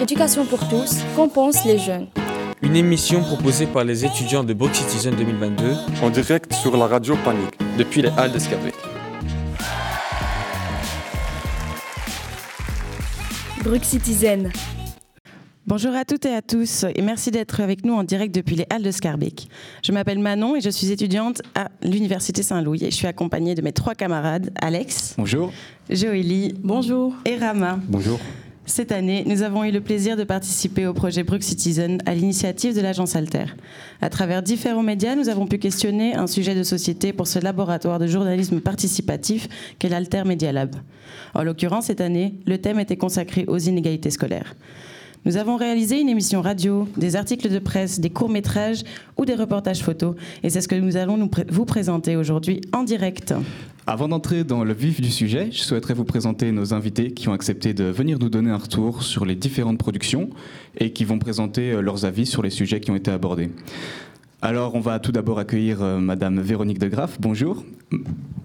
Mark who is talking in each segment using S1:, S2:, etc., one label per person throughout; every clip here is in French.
S1: Éducation pour tous, qu'en pensent les jeunes
S2: Une émission proposée par les étudiants de Brook Citizen 2022
S3: en direct sur la radio Panique
S2: depuis les Halles d'Escarbec.
S1: Brook Citizen.
S4: Bonjour à toutes et à tous et merci d'être avec nous en direct depuis les Halles de Scarbeck. Je m'appelle Manon et je suis étudiante à l'Université Saint-Louis et je suis accompagnée de mes trois camarades, Alex.
S5: Bonjour.
S4: Joélie.
S1: Bonjour.
S4: Et Rama.
S5: Bonjour.
S4: Cette année, nous avons eu le plaisir de participer au projet Brook Citizen à l'initiative de l'agence Alter. À travers différents médias, nous avons pu questionner un sujet de société pour ce laboratoire de journalisme participatif qu'est l'Alter Media Lab. En l'occurrence, cette année, le thème était consacré aux inégalités scolaires. Nous avons réalisé une émission radio, des articles de presse, des courts-métrages ou des reportages photos. Et c'est ce que nous allons vous présenter aujourd'hui en direct.
S5: Avant d'entrer dans le vif du sujet, je souhaiterais vous présenter nos invités qui ont accepté de venir nous donner un retour sur les différentes productions et qui vont présenter euh, leurs avis sur les sujets qui ont été abordés. Alors, on va tout d'abord accueillir euh, Madame Véronique de Graff. Bonjour.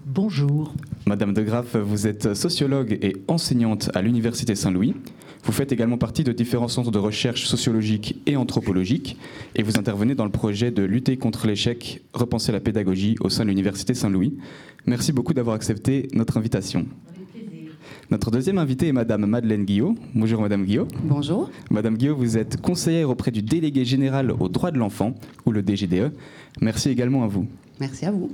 S6: Bonjour.
S5: Madame de Graff, vous êtes sociologue et enseignante à l'Université Saint-Louis. Vous faites également partie de différents centres de recherche sociologique et anthropologique et vous intervenez dans le projet de lutter contre l'échec, repenser la pédagogie au sein de l'Université Saint-Louis. Merci beaucoup d'avoir accepté notre invitation. Notre deuxième invitée est Madame Madeleine Guillot. Bonjour Madame Guillot.
S6: Bonjour.
S5: Madame Guillot, vous êtes conseillère auprès du délégué général aux droits de l'enfant, ou le DGDE. Merci également à vous.
S6: Merci à vous.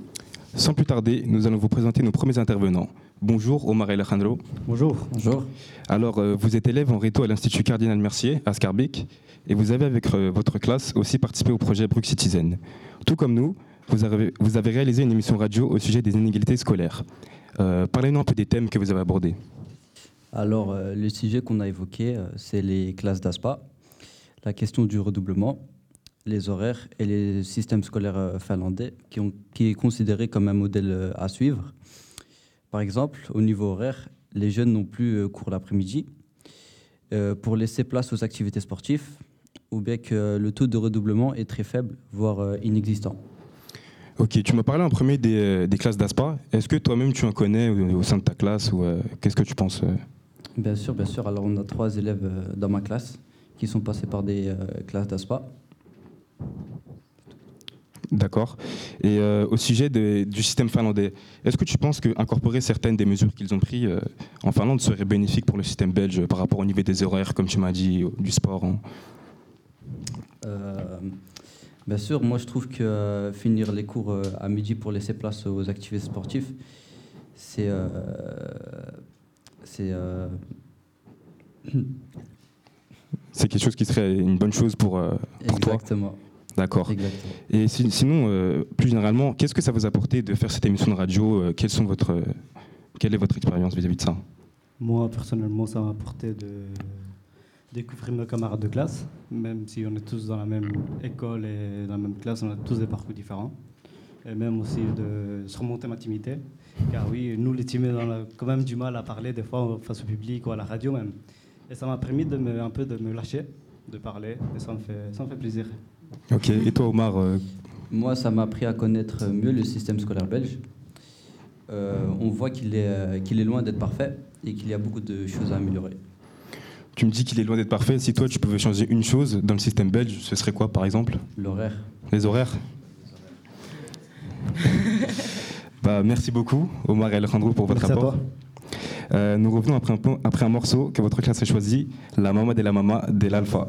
S7: Sans plus tarder, nous allons vous présenter nos premiers intervenants. Bonjour Omar Alejandro.
S8: Bonjour.
S5: Bonjour.
S7: Alors, euh, vous êtes élève en réto à l'Institut Cardinal Mercier, à Scarbeck, et vous avez avec euh, votre classe aussi participé au projet Brook Citizen. Tout comme nous, vous avez, vous avez réalisé une émission radio au sujet des inégalités scolaires. Euh, Parlez-nous un peu des thèmes que vous avez abordés.
S8: Alors, le sujet qu'on a évoqué, c'est les classes d'ASPA, la question du redoublement, les horaires et les systèmes scolaires finlandais, qui, ont, qui est considéré comme un modèle à suivre. Par exemple, au niveau horaire, les jeunes n'ont plus euh, cours l'après-midi euh, pour laisser place aux activités sportives, ou bien que le taux de redoublement est très faible, voire euh, inexistant.
S7: Ok, tu m'as parlé en premier des, classes d'ASPA. Est-ce que toi-même tu en connais au, sein de ta classe ou qu'est-ce que tu penses
S8: Bien sûr, bien sûr. Alors on a trois élèves dans ma classe qui sont passés par des classes d'ASPA.
S7: D'accord. Et euh, au sujet du système finlandais, est-ce que tu penses qu'incorporer certaines des mesures qu'ils ont prises euh, en Finlande serait bénéfique pour le système belge par rapport au niveau des horaires, comme tu m'as dit, du sport hein
S8: euh, Bien sûr, moi je trouve que finir les cours à midi pour laisser place aux activités sportives, c'est. c'est
S7: c'est quelque chose qui serait une bonne chose pour, pour toi
S8: Exactement.
S7: D'accord. Et sinon, euh, plus généralement, qu'est-ce que ça vous a apporté de faire cette émission de radio euh, quelles sont votre, Quelle est votre expérience vis-à-vis de ça?
S9: Moi, personnellement, ça m'a apporté de découvrir mes camarades de classe, même si on est tous dans la même école et dans la même classe, on a tous des parcours différents. Et même aussi de surmonter ma timidité. Car oui, nous les timides, on a quand même du mal à parler des fois face au public ou à la radio même. Et ça m'a permis de me, un peu de me lâcher, de parler, et ça me fait, ça me fait plaisir.
S7: Ok, et toi Omar euh,
S8: Moi, ça m'a appris à connaître mieux le système scolaire belge. Euh, on voit qu'il est, euh, qu'il est loin d'être parfait et qu'il y a beaucoup de choses à améliorer.
S7: Tu me dis qu'il est loin d'être parfait. Si toi, tu pouvais changer une chose dans le système belge, ce serait quoi, par exemple?
S8: L'horaire.
S7: Les horaires bah, Merci beaucoup, Omar et Alejandro, pour votre rapport. nous revenons après un, après un morceau que votre classe a choisi, La Mama de la Mama de l'Alpha.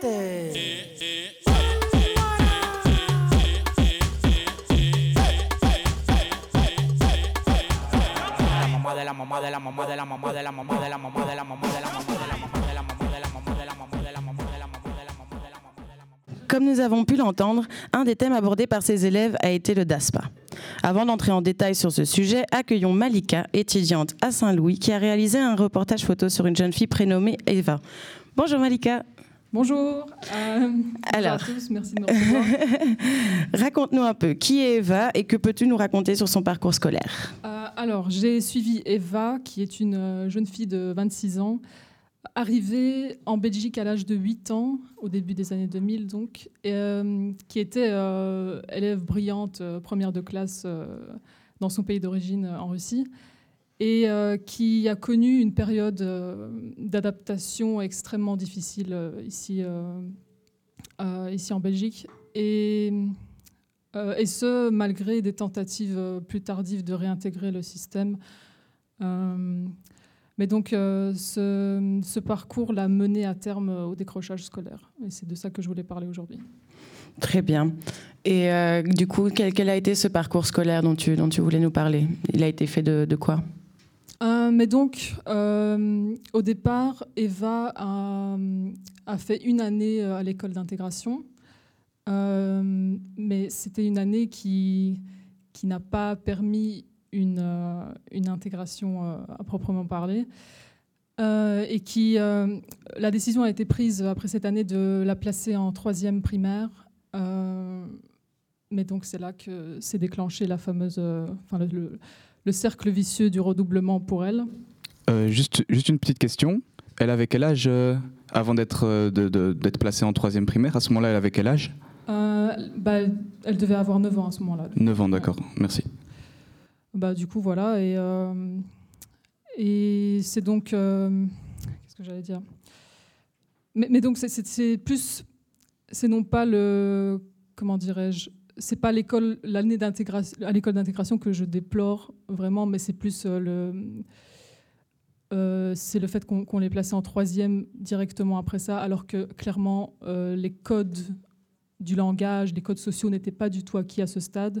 S4: Comme nous avons pu l'entendre, un des thèmes abordés par ces élèves a été le DASPA. Avant d'entrer en détail sur ce sujet, accueillons Malika, étudiante à Saint-Louis, qui a réalisé un reportage photo sur une jeune fille prénommée Eva. Bonjour Malika.
S10: Bonjour. Euh,
S4: Alors.
S10: bonjour à tous, merci de me recevoir.
S4: Raconte-nous un peu qui est Eva et que peux-tu nous raconter sur son parcours scolaire?
S10: Euh, alors, j'ai suivi Eva, qui est une euh, jeune fille de 26 ans, arrivée en Belgique à l'âge de 8 ans, au début des années 2000 donc, et, euh, qui était élève brillante, première de classe dans son pays d'origine en Russie, et euh, qui a connu une période euh, d'adaptation extrêmement difficile euh, ici, ici en Belgique. Et ce, malgré des tentatives plus tardives de réintégrer le système. Mais donc, ce, parcours l'a mené à terme au décrochage scolaire. Et c'est de ça que je voulais parler aujourd'hui.
S4: Très bien. Et du coup, quel, a été ce parcours scolaire dont tu, dont tu voulais nous parler? Il a été fait de quoi?
S10: Euh, mais donc, euh, au départ, Eva a, fait une année euh, à l'école d'intégration. Mais c'était une année qui, qui n'a pas permis une, une intégration à proprement parler. Et qui, la décision a été prise après cette année de la placer en troisième primaire. Mais donc c'est là que s'est déclenché la fameuse, le cercle vicieux du redoublement pour elle.
S5: Euh, juste, juste une petite question. Elle avait quel âge euh, avant d'être euh, d'être placée en troisième primaire? À ce moment-là, elle avait quel âge?
S10: Euh, bah, elle devait avoir 9 ans à ce moment-là.
S5: 9 ans, d'accord. Merci.
S10: Bah, du coup, voilà. Et, et c'est donc. Qu'est-ce que j'allais dire? Mais, mais donc, c'est plus. C'est non pas le. Comment dirais-je C'est pas l'école, l'année d'intégration, à l'école d'intégration que je déplore vraiment, mais c'est plus euh, le. euh, c'est le fait qu'on les placé en troisième directement après ça, alors que clairement euh, les codes du langage, les codes sociaux n'étaient pas du tout acquis à ce stade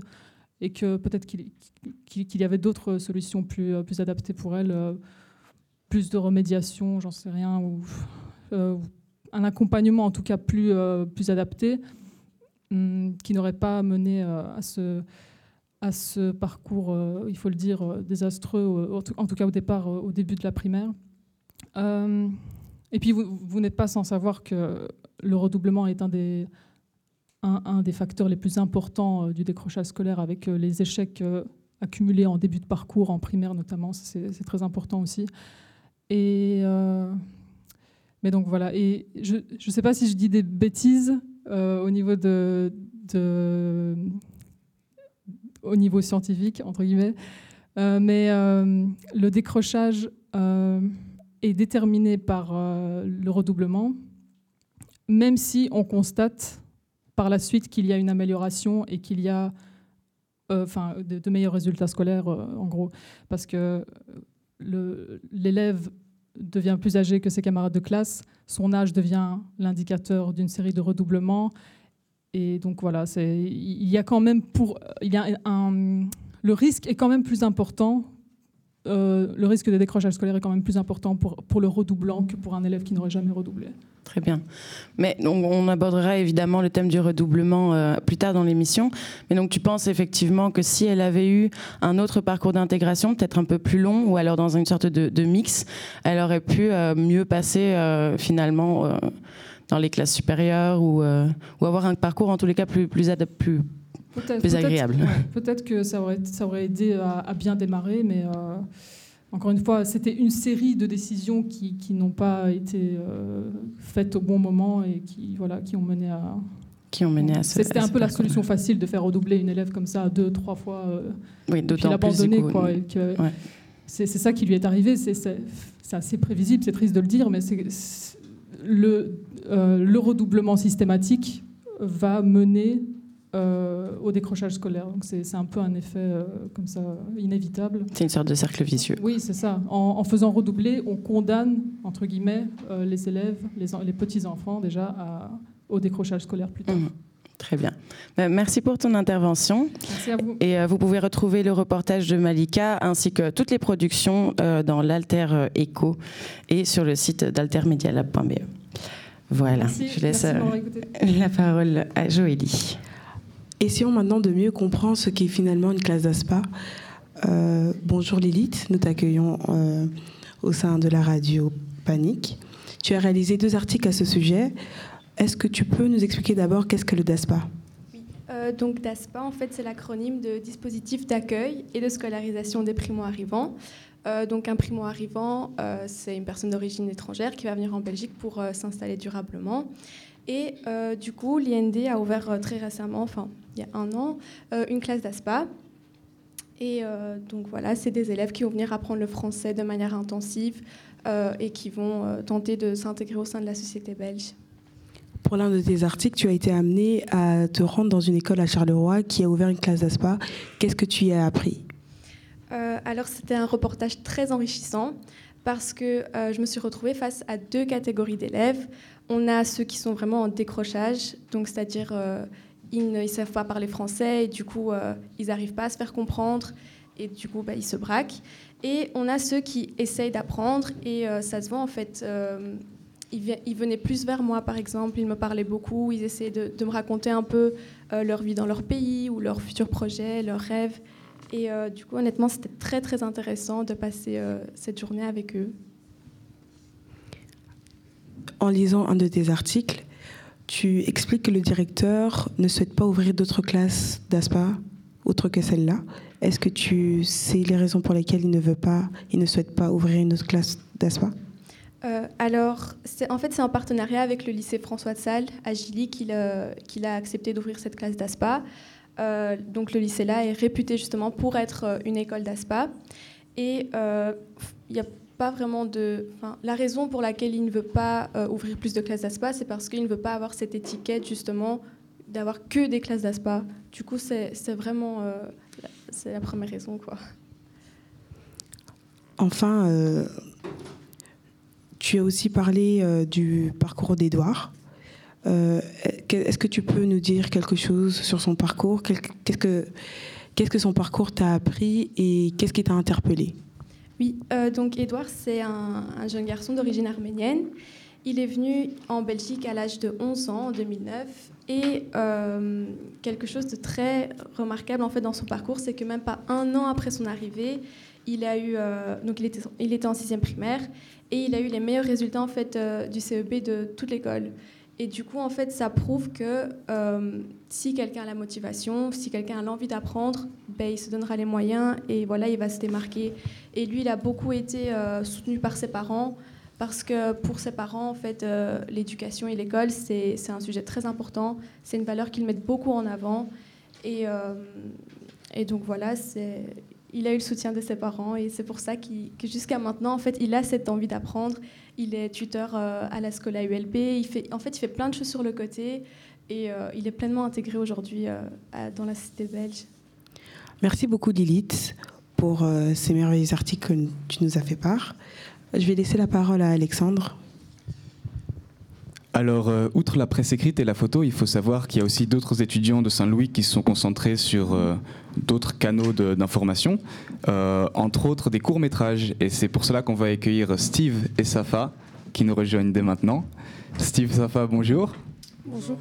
S10: et que peut-être qu'il y avait d'autres solutions plus, adaptées pour elle, euh, plus de remédiation, j'en sais rien, ou un accompagnement en tout cas plus, plus adapté, qui n'aurait pas mené euh, à, ce, parcours, euh, il faut le dire, euh, désastreux, en tout- cas au départ, au début de la primaire. Et puis vous, n'êtes pas sans savoir que le redoublement est un des, facteurs les plus importants du décrochage scolaire avec les échecs accumulés en début de parcours, en primaire notamment, c'est très important aussi. Mais donc voilà, et je ne sais pas si je dis des bêtises euh, au niveau de, au niveau scientifique, entre guillemets, euh, mais euh, le décrochage est déterminé par le redoublement, même si on constate par la suite qu'il y a une amélioration et qu'il y a enfin, de, meilleurs résultats scolaires, en gros, parce que l'élève devient plus âgé que ses camarades de classe, son âge devient l'indicateur d'une série de redoublements, et donc voilà, il y a quand même pour, il y a un, le risque est quand même plus important. Euh, le risque de décrochage scolaire est quand même plus important pour, pour le redoublant que pour un élève qui n'aurait jamais redoublé.
S4: Très bien. Mais on abordera évidemment le thème du redoublement euh, plus tard dans l'émission. Mais donc tu penses effectivement que si elle avait eu un autre parcours d'intégration, peut-être un peu plus long, ou alors dans une sorte de, mix, elle aurait pu euh, mieux passer finalement dans les classes supérieures ou, ou avoir un parcours en tous les cas plus, plus, plus,
S10: Peut-être-
S4: plus
S10: peut-être-
S4: agréable.
S10: ouais, Peut-être que ça aurait, ça aurait aidé à, à bien démarrer, mais euh, encore une fois, c'était une série de décisions qui, qui n'ont pas été euh, faites au bon moment et qui, voilà, qui ont mené à.
S4: Qui ont mené à ce-
S10: C'était un peu la solution facile de faire redoubler une élève comme ça deux, trois fois. euh,
S4: Oui, d'autant
S10: l'abandonner, quoi. et que-
S4: ouais.
S10: C'est c'est ça qui lui est arrivé. C'est c'est- assez prévisible, c'est triste de le dire, mais c'est- le, euh, le redoublement systématique va mener euh, au décrochage scolaire. Donc c'est un peu un effet euh, comme ça inévitable.
S4: C'est une sorte de cercle vicieux.
S10: Oui, c'est ça. En, faisant redoubler, on condamne entre guillemets euh, les élèves, les, les petits enfants déjà à, au décrochage scolaire plus tard.
S4: Mmh. Très bien. Ben, merci pour ton intervention.
S10: Merci à vous.
S4: Et vous pouvez retrouver le reportage de Malika ainsi que toutes les productions dans l'Alter Echo et sur le site d'altermedialab.be. Voilà, je laisse la parole à Joélie.
S11: Essayons maintenant de mieux comprendre ce qu'est finalement une classe d'ASPA. Euh, bonjour Lilith, nous t'accueillons euh, au sein de la radio Panique. Tu as réalisé deux articles à ce sujet. Est-ce que tu peux nous expliquer d'abord qu'est-ce que le DASPA
S12: Oui, euh, donc DASPA, en fait, c'est l'acronyme de dispositif d'accueil et de scolarisation des primo-arrivants. donc un primo-arrivant, c'est une personne d'origine étrangère qui va venir en Belgique pour s'installer durablement. Et du coup, l'IND a ouvert très récemment, enfin il y a un an, euh, une classe d'ASPA. Et euh, donc voilà, c'est des élèves qui vont venir apprendre le français de manière intensive euh, et qui vont tenter de s'intégrer au sein de la société belge.
S11: Pour l'un de tes articles, tu as été amené à te rendre dans une école à Charleroi qui a ouvert une classe d'ASPA. Qu'est-ce que tu y as appris?
S12: Alors c'était un reportage très enrichissant parce que je me suis retrouvée face à deux catégories d'élèves. On a ceux qui sont vraiment en décrochage, donc c'est-à-dire ils ne savent pas parler français et du coup, euh, ils n'arrivent pas à se faire comprendre et du coup, bah, ils se braquent. Et on a ceux qui essayent d'apprendre et euh, ça se voit en fait. Euh, ils, venaient plus vers moi, par exemple, ils me parlaient beaucoup, ils essayaient de me raconter un peu leur vie dans leur pays ou leurs futurs projets, leurs rêves. Et du coup, honnêtement, c'était très très intéressant de passer cette journée avec eux.
S11: En lisant un de tes articles, tu expliques que le directeur ne souhaite pas ouvrir d'autres classes d'ASPA autres que celle-là. Est-ce que tu sais les raisons pour lesquelles il ne veut pas, il ne souhaite pas ouvrir une autre classe d'ASPA
S12: euh, alors, en fait, c'est en partenariat avec le lycée François de Sales à Gilly qu'il a accepté d'ouvrir cette classe d'ASPA. Euh, donc, le lycée-là est réputé justement pour être euh, une école d'ASPA. Et il y a pas vraiment de. la raison pour laquelle il ne veut pas euh, ouvrir plus de classes d'ASPA, c'est parce qu'il ne veut pas avoir cette étiquette justement d'avoir que des classes d'ASPA. Du coup, c'est vraiment euh, c'est la première raison, quoi.
S11: Enfin, euh, tu as aussi parlé du parcours d'Edouard. Est-ce que tu peux nous dire quelque chose sur son parcours? Qu'est-ce que son parcours t'a appris et qu'est-ce qui t'a interpellé?
S12: Oui, euh, donc Edouard, c'est un, jeune garçon d'origine arménienne. Il est venu en Belgique à l'âge de 11 ans, en 2009. Et euh, quelque chose de très remarquable en fait dans son parcours, c'est que même pas un an après son arrivée, il a eu euh, donc il était, en sixième primaire et il a eu les meilleurs résultats en fait du CEP de toute l'école. Et du coup, en fait, ça prouve que euh, si quelqu'un a la motivation, si quelqu'un a l'envie d'apprendre, ben, il se donnera les moyens et voilà, il va se démarquer. Et lui, il a beaucoup été euh, soutenu par ses parents parce que pour ses parents, en fait, euh, l'éducation et l'école, c'est un sujet très important. C'est une valeur qu'ils mettent beaucoup en avant. Et, et donc voilà, il a eu le soutien de ses parents et c'est pour ça que jusqu'à maintenant, en fait, il a cette envie d'apprendre il est tuteur euh, à la Scola ULB. Il fait, en fait, il fait plein de choses sur le côté et euh, il est pleinement intégré aujourd'hui euh, dans la cité belge.
S11: Merci beaucoup Lilith pour ces merveilleux articles que tu nous as fait part. Je vais laisser la parole à Alexandre.
S5: Alors, outre la presse écrite et la photo, il faut savoir qu'il y a aussi d'autres étudiants de Saint-Louis qui se sont concentrés sur d'autres canaux d'information, euh, entre autres des courts-métrages. Et c'est pour cela qu'on va accueillir Steve et Safa qui nous rejoignent dès maintenant. Steve, Safa, bonjour.
S13: Bonjour.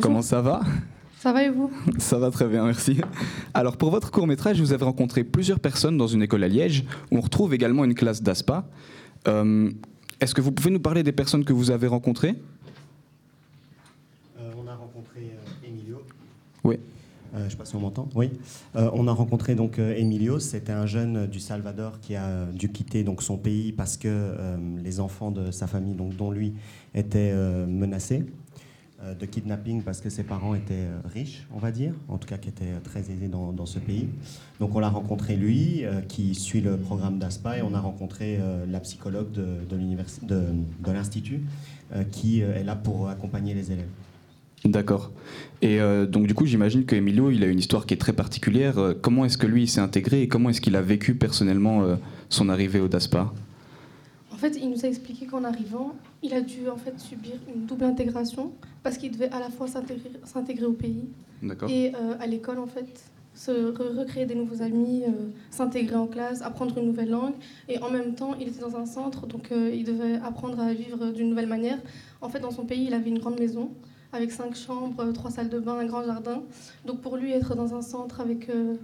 S5: Comment ça va?
S13: Ça va et vous?
S5: Ça va très bien, merci. Alors pour votre court-métrage, vous avez rencontré plusieurs personnes dans une école à Liège, où on retrouve également une classe d'ASPA. Euh, est-ce que vous pouvez nous parler des personnes que vous avez rencontrées
S14: euh, On a rencontré Emilio.
S5: Oui.
S14: Euh, je ne sais pas on m'entend. Oui. Euh, on a rencontré donc euh, Emilio. C'était un jeune du Salvador qui a dû quitter donc son pays parce que les enfants de sa famille, donc dont lui, étaient menacés de kidnapping parce que ses parents étaient riches, on va dire, en tout cas qui étaient très aisés dans, ce pays. Donc on l'a rencontré lui, qui suit le programme d'ASPA, et on a rencontré la psychologue de l'Institut, qui est là pour accompagner les élèves.
S5: D'accord. Et euh, donc du coup, j'imagine que Emilio, il a une histoire qui est très particulière. Euh, comment est-ce que lui il s'est intégré et comment est-ce qu'il a vécu personnellement euh, son arrivée au DASPA?
S13: En fait, il nous a expliqué qu'en arrivant, il a dû en fait subir une double intégration parce qu'il devait à la fois s'intégrer, au pays et à l'école en fait, se re- recréer des nouveaux amis, s'intégrer en classe, apprendre une nouvelle langue. Et en même temps, il était dans un centre, donc il devait apprendre à vivre d'une nouvelle manière. En fait, dans son pays, il avait une grande maison avec cinq chambres, trois salles de bain, un grand jardin. Donc pour lui, être dans un centre avec euh,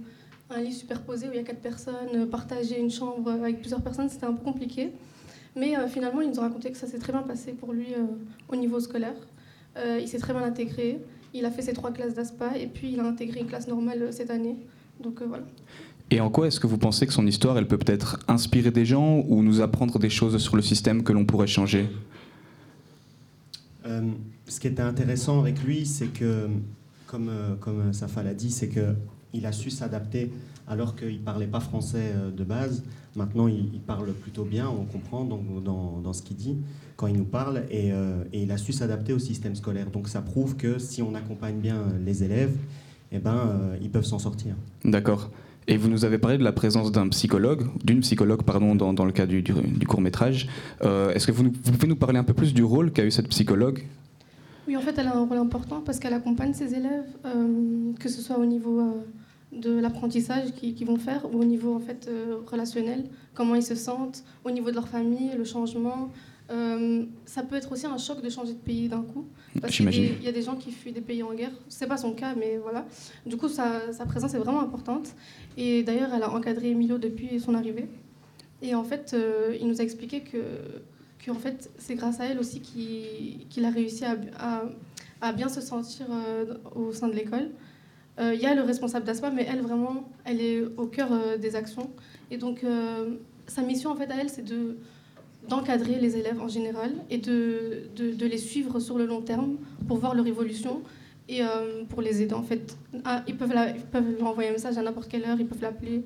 S13: un lit superposé où il y a quatre personnes, euh, partager une chambre avec plusieurs personnes, c'était un peu compliqué. Mais euh, finalement, il nous a raconté que ça s'est très bien passé pour lui au niveau scolaire. Il s'est très bien intégré. Il a fait ses trois classes d'ASPA et puis il a intégré une classe normale cette année. Donc voilà.
S5: Et en quoi est-ce que vous pensez que son histoire, elle peut peut-être inspirer des gens ou nous apprendre des choses sur le système que l'on pourrait changer?
S14: Euh, ce qui était intéressant avec lui, c'est que, comme, euh, comme Safa l'a dit, c'est qu'il a su s'adapter alors qu'il ne parlait pas français euh, de base. Maintenant, il, parle plutôt bien, on comprend donc, dans, ce qu'il dit quand il nous parle, et, euh, il a su s'adapter au système scolaire. Donc ça prouve que si on accompagne bien les élèves, eh ben, euh, ils peuvent s'en sortir.
S5: D'accord. Et vous nous avez parlé de la présence d'un psychologue, d'une psychologue, pardon, dans, dans le cas du, du- court métrage. Euh, est-ce que vous, vous pouvez nous parler un peu plus du rôle qu'a eu cette psychologue?
S13: Oui, en fait, elle a un rôle important parce qu'elle accompagne ses élèves, euh, que ce soit au niveau euh, de l'apprentissage qu'ils vont faire ou au niveau en fait, relationnel, comment ils se sentent, au niveau de leur famille, le changement. Euh, ça peut être aussi un choc de changer de pays d'un coup. Parce qu'il y, a des-
S5: J'imagine.
S13: il y a des gens qui fuient des pays en guerre. C'est pas son cas, mais voilà. Du coup, sa, sa présence est vraiment importante. Et d'ailleurs, elle a encadré Emilio depuis son arrivée. Et en fait, euh, il nous a expliqué que, que en fait, c'est grâce à elle aussi qu'il a réussi à, à- à bien se sentir euh, au sein de l'école. Il y a le responsable d'ASPA, mais elle, vraiment, elle est au cœur des actions. Et donc, sa mission, en fait, à elle, c'est de d'encadrer les élèves en général et de, de, de les suivre sur le long terme pour voir leur évolution et euh, pour les aider en fait. Ah, ils, peuvent la- ils peuvent lui envoyer un message à n'importe quelle heure, ils peuvent l'appeler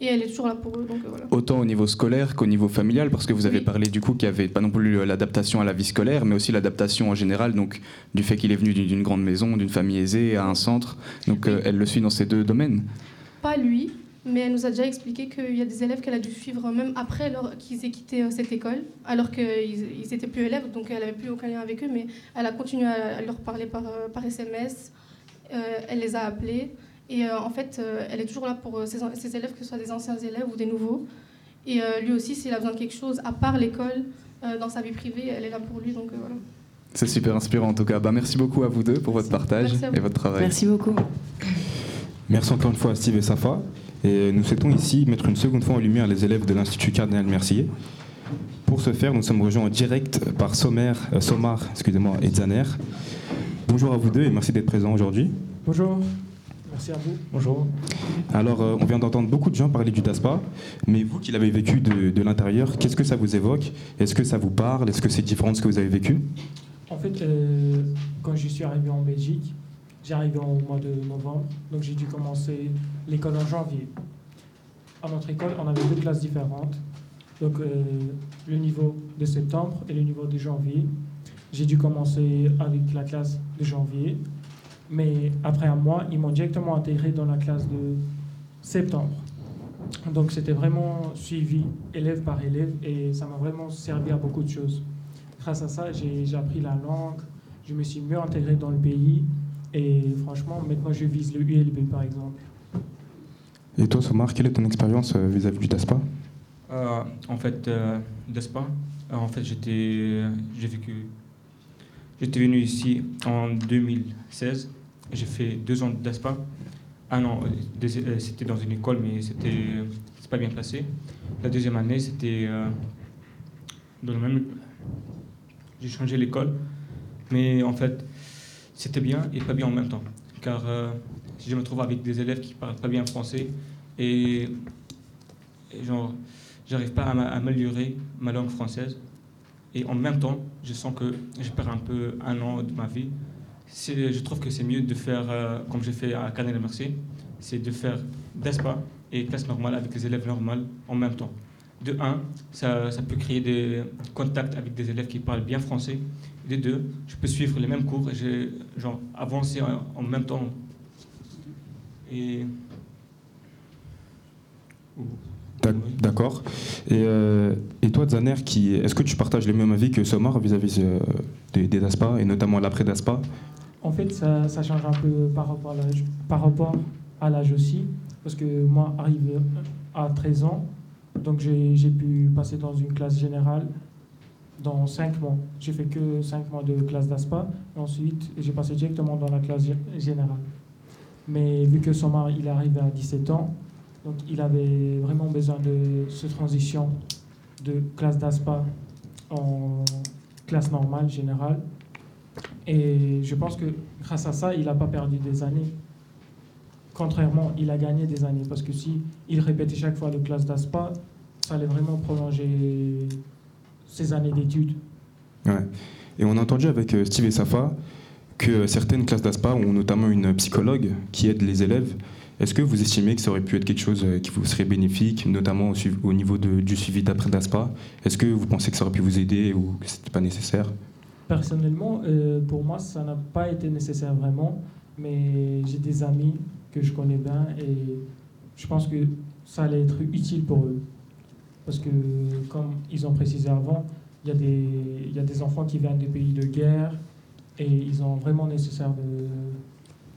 S13: et elle est toujours là pour eux. Donc, euh, voilà.
S5: Autant au niveau scolaire qu'au niveau familial, parce que vous avez parlé du coup qu'il n'y avait pas non plus l'adaptation à la vie scolaire, mais aussi l'adaptation en général, donc du fait qu'il est venu d'une d'une grande maison, d'une famille aisée, à un centre. Donc euh, elle le suit dans ces deux domaines.
S13: Pas lui, mais elle nous a déjà expliqué qu'il y a des élèves qu'elle a dû suivre même après qu'ils aient quitté euh, cette école, alors qu'ils ils étaient plus élèves, donc elle n'avait plus aucun lien avec eux, mais elle a continué à, leur parler par, euh, par SMS, euh, elle les a appelés, et euh, en fait, euh, elle est toujours là pour euh, ses, élèves, que ce soit des anciens élèves ou des nouveaux. Et euh, lui aussi, s'il a besoin de quelque chose, à part l'école, euh, dans sa vie privée, elle est là pour lui, donc euh, voilà.
S5: C'est super inspirant en tout cas. Bah, merci beaucoup à vous deux pour votre partage et votre travail.
S4: Merci beaucoup.
S7: Merci encore une fois à Steve et Safa. Et nous souhaitons ici mettre une seconde fois en lumière les élèves de l'Institut Cardinal Mercier. Pour ce faire, nous sommes rejoints en direct par Sommer, euh, Somar excusez-moi, et Zaner. Bonjour à vous deux et merci d'être présents aujourd'hui.
S15: Bonjour, merci à vous. Bonjour.
S7: Alors, euh, on vient d'entendre beaucoup de gens parler du DASPA, mais vous qui l'avez vécu de, de l'intérieur, qu'est-ce que ça vous évoque? Est-ce que ça vous parle? Est-ce que c'est différent de ce que vous avez vécu?
S15: En fait, euh, quand je suis arrivé en Belgique, arrivé au mois de novembre, donc j'ai dû commencer l'école en janvier. À notre école, on avait deux classes différentes, donc euh, le niveau de septembre et le niveau de janvier. J'ai dû commencer avec la classe de janvier, mais après un mois, ils m'ont directement intégré dans la classe de septembre. Donc c'était vraiment suivi élève par élève et ça m'a vraiment servi à beaucoup de choses. Grâce à ça, j'ai appris la langue, je me suis mieux intégré dans le pays et franchement, maintenant je vise le ULB par exemple.
S7: Et toi, Somar, quelle est ton expérience euh, vis-à-vis du DASPA?
S16: Euh, en fait, euh, d'Espa, euh, en fait, j'étais, j'ai vécu, j'étais venu ici en 2016. J'ai fait deux ans d'Espa. Un an, euh, des- euh, c'était dans une école, mais c'était, c'est pas bien passé. La deuxième année, c'était euh, dans le même. J'ai changé l'école, mais en fait, c'était bien et pas bien en même temps, car euh, je me trouve avec des élèves qui parlent pas bien français et genre, j'arrive pas à améliorer ma langue française. Et en même temps, je sens que je perds un peu un an de ma vie. Je trouve que c'est mieux de faire, euh, comme j'ai fait à Canal Mercier, c'est de faire DESPA et classe normale avec les élèves normales en même temps. de un, ça, ça peut créer des contacts avec des élèves qui parlent bien français. De deux, je peux suivre les mêmes cours et j'ai genre avancer en, en même temps. Et
S7: D'ac- D'accord. Et, euh, et toi, Zaner, qui, est-ce que tu partages les mêmes avis que Somar vis-à-vis euh, des, des DASPA et notamment l'après DASPA?
S15: En fait, ça, ça change un peu par rapport à l'âge, par rapport à l'âge aussi, parce que moi, arrivé à 13 ans, donc j'ai j'ai pu passer dans une classe générale dans 5 mois. J'ai fait que 5 mois de classe d'ASPA, ensuite j'ai passé directement dans la classe gé- générale. Mais vu que Somar, il est arrivé à 17 ans, donc il avait vraiment besoin de cette transition de classe d'ASPA en classe normale, générale. Et je pense que grâce à ça, il n'a pas perdu des années. Contrairement, il a gagné des années. Parce que si il répétait chaque fois le classe d'ASPA, ça allait vraiment prolonger ses années d'études.
S7: Ouais. Et on a entendu avec euh, Steve et Safa que certaines classes d'ASPA ont notamment une psychologue qui aide les élèves. Est-ce que vous estimez que ça aurait pu être quelque chose euh, qui vous serait bénéfique, notamment au, niveau de- du suivi d'après d'ASPA Est-ce que vous pensez que ça aurait pu vous aider ou que ce n'était pas nécessaire?
S15: Personnellement, euh, pour moi, ça n'a pas été nécessaire vraiment. Mais j'ai des amis que je connais bien et je pense que ça allait être utile pour eux. Parce que, comme ils ont précisé avant, il y, a des, il y a des enfants qui viennent des pays de guerre et ils ont vraiment nécessaire de,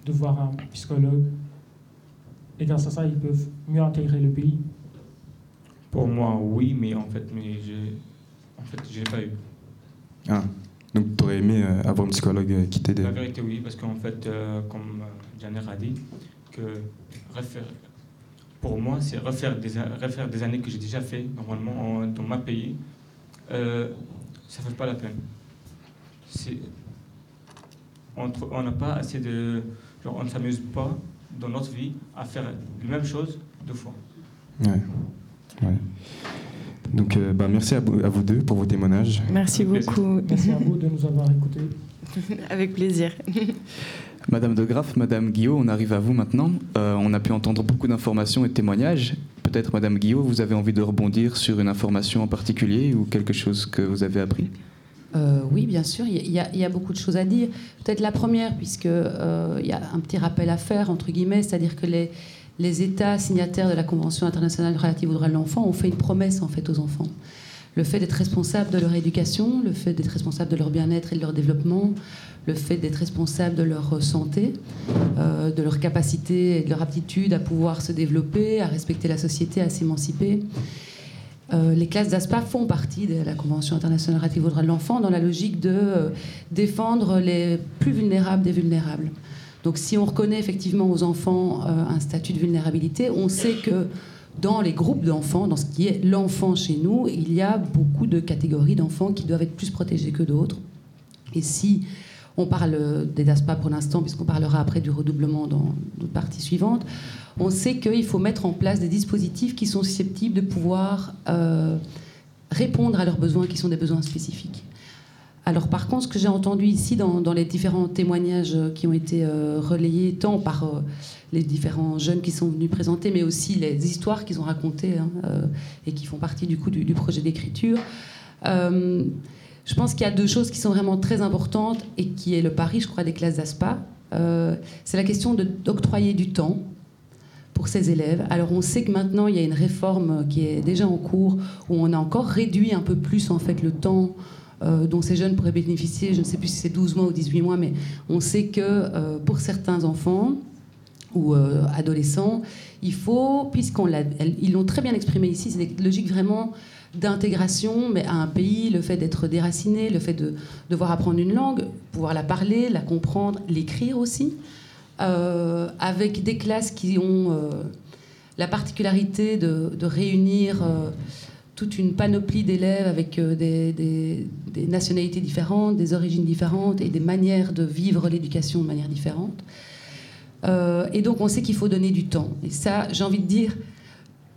S15: de voir un psychologue. Et grâce à ça, ils peuvent mieux intégrer le pays.
S16: Pour moi, oui, mais en fait, mais j'ai, en fait, j'ai pas eu.
S7: Ah. Donc tu aurais aimé euh, avoir un psychologue euh, qui t'aide
S16: La vérité, oui, parce qu'en fait, euh, comme Janer a dit, que refaire, pour moi, c'est refaire des, refaire des années que j'ai déjà fait normalement en- dans ma pays. Euh, ça ne fait pas la peine. On n'a pas assez de. Genre, on ne s'amuse pas dans notre vie à faire la même chose deux fois.
S7: Ouais. Ouais. Donc euh, bah, merci à vous, à vous deux pour vos témoignages.
S4: Merci beaucoup.
S15: Merci à vous de nous avoir écoutés.
S4: Avec plaisir.
S5: Madame de Graff, Madame Guillot, on arrive à vous maintenant. Euh, on a pu entendre beaucoup d'informations et de témoignages. Peut-être, Madame Guillot, vous avez envie de rebondir sur une information en particulier ou quelque chose que vous avez appris?
S6: Euh, oui, bien sûr, il y, a- beaucoup de choses à dire. Peut-être la première, puisque euh, il y a un petit rappel à faire, entre guillemets, c'est-à-dire que les, les États signataires de la Convention internationale relative aux droits de l'enfant ont fait une promesse en fait aux enfants. Le fait d'être responsable de leur éducation, le fait d'être responsable de leur bien-être et de leur développement, le fait d'être responsable de leur santé, euh, de leur capacité et de leur aptitude à pouvoir se développer, à respecter la société, à s'émanciper. Euh, les classes d'ASPA font partie de la Convention internationale relative aux droits de l'enfant dans la logique de euh, défendre les plus vulnérables des vulnérables. Donc si on reconnaît effectivement aux enfants un statut de vulnérabilité, on sait que dans les groupes d'enfants, dans ce qui est l'enfant chez nous, il y a beaucoup de catégories d'enfants qui doivent être plus protégés que d'autres. Et si on parle des DASPA pour l'instant, puisqu'on parlera après du redoublement dans notre partie suivante, on sait qu'il faut mettre en place des dispositifs qui sont susceptibles de pouvoir euh, répondre à leurs besoins qui sont des besoins spécifiques. Alors par contre, ce que j'ai entendu ici dans, les différents témoignages qui ont été euh, relayés, tant par euh, les différents jeunes qui sont venus présenter, mais aussi les histoires qu'ils ont racontées hein, euh, et qui font partie du coup du, projet d'écriture, euh, je pense qu'il y a deux choses qui sont vraiment très importantes et qui est le pari, je crois, des classes d'ASPA. Euh, c'est la question d'octroyer du temps pour ces élèves. Alors on sait que maintenant il y a une réforme qui est déjà en cours où on a encore réduit un peu plus en fait le temps dont ces jeunes pourraient bénéficier. Je ne sais plus si c'est 12 mois ou 18 mois, mais on sait que pour certains enfants ou euh, adolescents, il faut, puisqu'on l'a, ils l'ont très bien exprimé ici, c'est des logiques vraiment d'intégration, mais à un pays, le fait d'être déraciné, le fait de devoir apprendre une langue, pouvoir la parler, la comprendre, l'écrire aussi, euh, avec des classes qui ont euh, la particularité de, de réunir toute une panoplie d'élèves avec des- des nationalités différentes, des origines différentes et des manières de vivre l'éducation de manière différente. Euh, et donc on sait qu'il faut donner du temps. Et ça, j'ai envie de dire,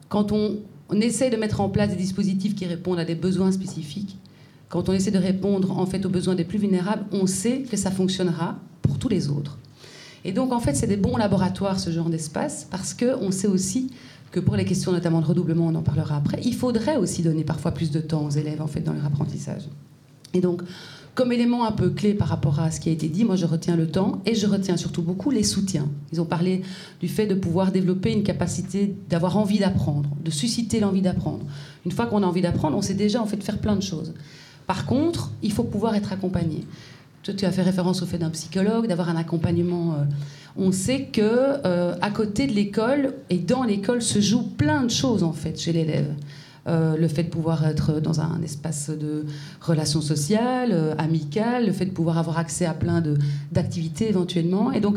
S6: quand on, on essaie de mettre en place des dispositifs qui répondent à des besoins spécifiques, quand on essaie de répondre en fait aux besoins des plus vulnérables, on sait que ça fonctionnera pour tous les autres. Et donc en fait, c'est des bons laboratoires ce genre d'espace parce que on sait aussi que pour les questions notamment de redoublement, on en parlera après, il faudrait aussi donner parfois plus de temps aux élèves en fait dans leur apprentissage. Et donc, comme élément un peu clé par rapport à ce qui a été dit, moi je retiens le temps et je retiens surtout beaucoup les soutiens. Ils ont parlé du fait de pouvoir développer une capacité d'avoir envie d'apprendre, de susciter l'envie d'apprendre. Une fois qu'on a envie d'apprendre, on sait déjà en fait faire plein de choses. Par contre, il faut pouvoir être accompagné. Tu as fait référence au fait d'un psychologue, d'avoir un accompagnement. Euh, on sait que euh, à côté de l'école et dans l'école se jouent plein de choses en fait chez l'élève. Euh, le fait de pouvoir être dans un espace de relations sociales, amicales, le fait de pouvoir avoir accès à plein d'activités éventuellement. Et donc,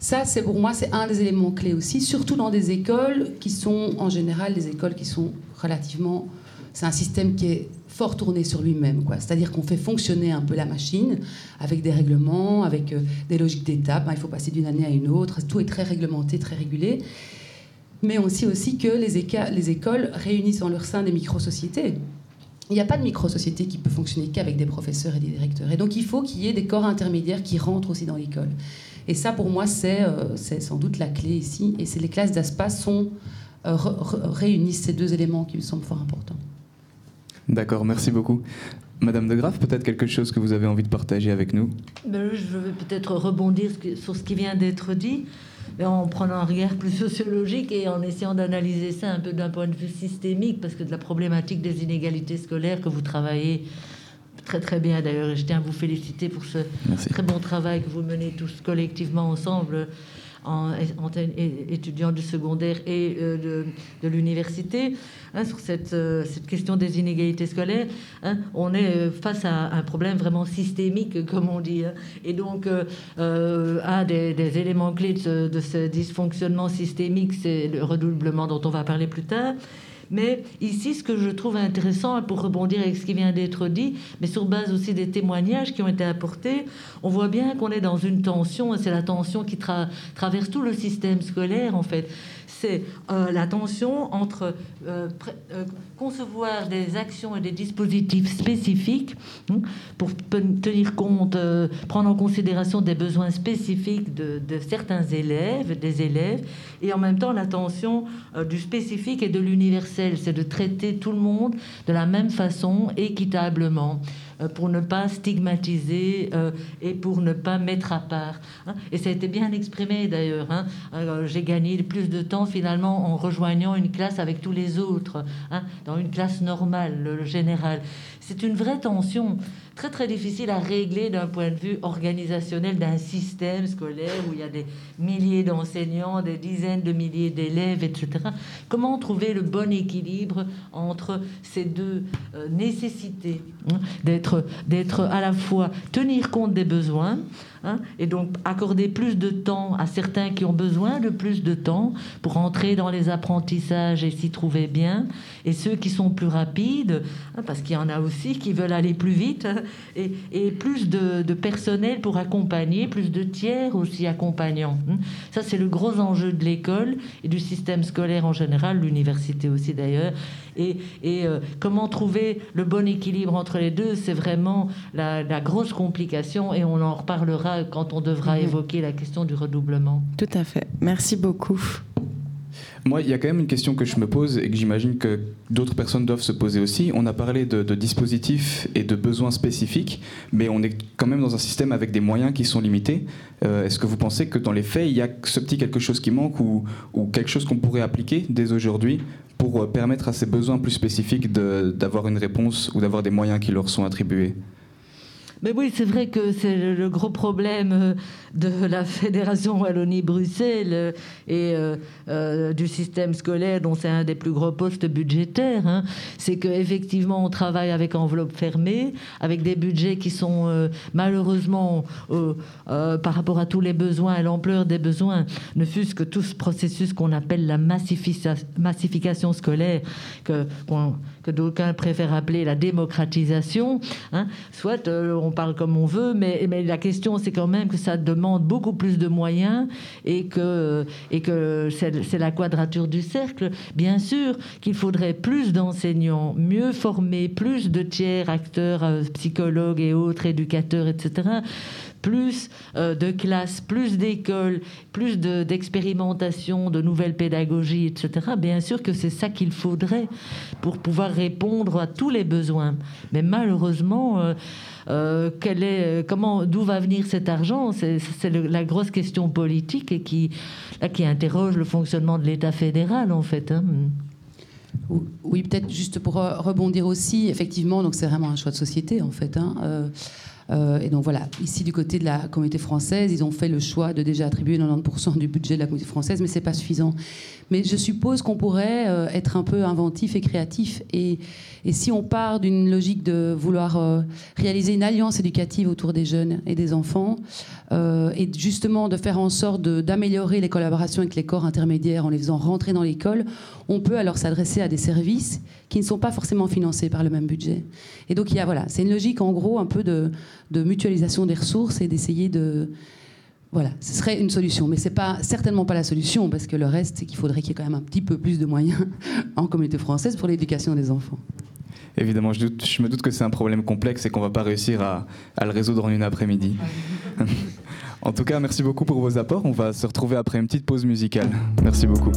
S6: ça, c'est pour moi, c'est un des éléments clés aussi, surtout dans des écoles qui sont en général des écoles qui sont relativement. C'est un système qui est fort tourné sur lui-même. C'est-à-dire qu'on fait fonctionner un peu la machine avec des règlements, avec euh, des logiques d'étapes. Hein, il faut passer d'une année à une autre. Tout est très réglementé, très régulé. Mais on sait aussi que les, les écoles réunissent en leur sein des micro-sociétés. Il n'y a pas de micro-société qui peut fonctionner qu'avec des professeurs et des directeurs. Et donc il faut qu'il y ait des corps intermédiaires qui rentrent aussi dans l'école. Et ça, pour moi, c'est euh, sans doute la clé ici. Et c'est les classes d'ASPA sont, euh, réunissent ces deux éléments qui me semblent fort importants.
S5: D'accord, merci beaucoup. Madame de Graff, peut-être quelque chose que vous avez envie de partager avec nous?
S17: Ben, Je vais peut-être rebondir sur ce qui vient d'être dit, en prenant un regard plus sociologique et en essayant d'analyser ça un peu d'un point de vue systémique, parce que de la problématique des inégalités scolaires que vous travaillez très très bien d'ailleurs, je tiens à vous féliciter pour ce très bon travail que vous menez tous collectivement ensemble en, étudiants du secondaire et euh, de, l'université, hein, sur cette, euh, cette, question des inégalités scolaires. Hein, on est euh, face à un problème vraiment systémique, comme on dit. Hein. et donc, un des, éléments clés de ce dysfonctionnement systémique, c'est le redoublement dont on va parler plus tard. Mais ici, ce que je trouve intéressant, pour rebondir avec ce qui vient d'être dit, mais sur base aussi des témoignages qui ont été apportés, on voit bien qu'on est dans une tension, et c'est la tension qui traverse tout le système scolaire, en fait c'est euh, la tension entre euh, euh, concevoir des actions et des dispositifs spécifiques hein, pour tenir compte, prendre en considération des besoins spécifiques de, de, certains élèves, des élèves, et en même temps la tension du spécifique et de l'universel, c'est de traiter tout le monde de la même façon, équitablement. Euh, pour ne pas stigmatiser euh, et pour ne pas mettre à part. Hein. Et ça a été bien exprimé d'ailleurs. Hein. J'ai gagné plus de temps finalement en rejoignant une classe avec tous les autres, hein, dans une classe normale, le général. C'est une vraie tension très très difficile à régler d'un point de vue organisationnel d'un système scolaire où il y a des milliers d'enseignants, des dizaines de milliers d'élèves, etc. Comment trouver le bon équilibre entre ces deux euh, nécessités hein, d'être d'être à la fois tenir compte des besoins Hein, et donc accorder plus de temps à certains qui ont besoin de plus de temps pour entrer dans les apprentissages et s'y trouver bien, et ceux qui sont plus rapides, hein, parce qu'il y en a aussi qui veulent aller plus vite, hein, et, plus de, personnel pour accompagner, plus de tiers aussi accompagnants. Ça, c'est le gros enjeu de l'école et du système scolaire en général, l'université aussi d'ailleurs. Et, euh, comment trouver le bon équilibre entre les deux, c'est vraiment la grosse complication, et on en reparlera quand on devra mhm. évoquer la question du redoublement.
S4: Tout à fait. Merci beaucoup.
S5: Moi, il y a quand même une question que je me pose et que j'imagine que d'autres personnes doivent se poser aussi. On a parlé de, dispositifs et de besoins spécifiques, mais on est quand même dans un système avec des moyens qui sont limités. Euh, est-ce que vous pensez que dans les faits, il y a ce petit quelque chose qui manque ou, ou quelque chose qu'on pourrait appliquer dès aujourd'hui pour euh, permettre à ces besoins plus spécifiques d'avoir une réponse ou d'avoir des moyens qui leur sont attribués?
S17: Mais oui, c'est vrai que c'est le, gros problème euh, de la Fédération Wallonie-Bruxelles euh, et euh, du système scolaire, dont c'est un des plus gros postes budgétaires. Hein. C'est qu'effectivement, on travaille avec enveloppe fermée, avec des budgets qui sont malheureusement, par rapport à tous les besoins et l'ampleur des besoins, ne fût-ce que tout ce processus qu'on appelle la massification scolaire, que, que d'aucuns préfèrent appeler la démocratisation, hein. soit on on parle comme on veut, mais, mais la question, c'est quand même que ça demande beaucoup plus de moyens et que, et que c'est la quadrature du cercle. Bien sûr qu'il faudrait plus d'enseignants, mieux formés, plus de tiers, acteurs, euh, psychologues et autres éducateurs, etc plus euh, de classes, plus d'écoles, plus d'expérimentation, de, nouvelles pédagogies, etc. Bien sûr que c'est ça qu'il faudrait pour pouvoir répondre à tous les besoins. Mais malheureusement, euh, euh, est, comment, d'où va venir cet argent? C'est la grosse question politique et qui, interroge le fonctionnement de l'État fédéral, en fait. Hein.
S6: Oui, peut-être juste pour rebondir aussi, effectivement, donc c'est vraiment un choix de société en fait. Hein, euh, et donc voilà, ici du côté de la communauté française, ils ont fait le choix de déjà attribuer 90% du budget de la communauté française, mais c'est pas suffisant. Mais je suppose qu'on pourrait euh, être un peu inventif et créatif. Et, si on part d'une logique de vouloir réaliser une alliance éducative autour des jeunes et des enfants, euh, et justement de faire en sorte d'améliorer les collaborations avec les corps intermédiaires en les faisant rentrer dans l'école, on peut alors s'adresser à des services qui ne sont pas forcément financés par le même budget. Et donc il y a voilà, c'est une logique en gros un peu de, mutualisation des ressources et d'essayer de voilà, ce serait une solution, mais c'est pas certainement pas la solution parce que le reste, c'est qu'il faudrait qu'il y ait quand même un petit peu plus de moyens en communauté française pour l'éducation des enfants.
S5: Évidemment, je, me doute que c'est un problème complexe et qu'on ne va pas réussir à, à le résoudre en une après-midi. en tout cas, merci beaucoup pour vos apports. On va se retrouver après une petite pause musicale. Merci beaucoup.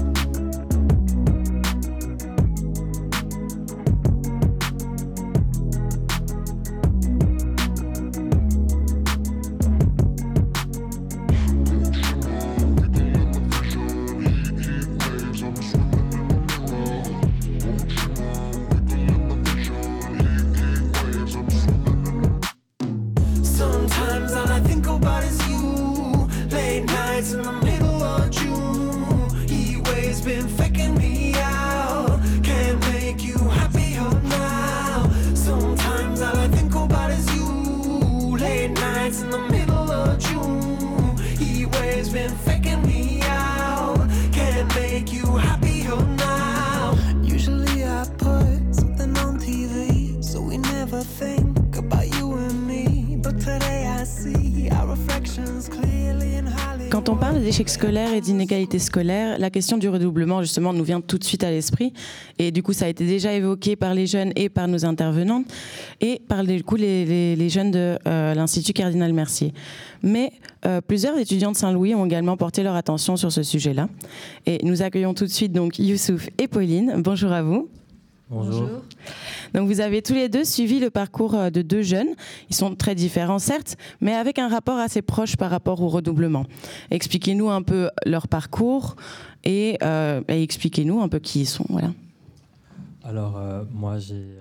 S4: Et d'inégalité scolaire, la question du redoublement, justement, nous vient tout de suite à l'esprit. Et du coup, ça a été déjà évoqué par les jeunes et par nos intervenantes, et par coup, les, jeunes de euh, l'Institut Cardinal Mercier. Mais euh, plusieurs étudiants de Saint-Louis ont également porté leur attention sur ce sujet-là. Et nous accueillons tout de suite donc Youssouf et Pauline. Bonjour à vous.
S18: Bonjour.
S4: Donc vous avez tous les deux suivi le parcours euh, de deux jeunes. Ils sont très différents certes, mais avec un rapport assez proche par rapport au redoublement. Expliquez-nous un peu leur parcours et, euh, expliquez-nous un peu qui ils sont. Voilà.
S18: Alors euh, moi j'ai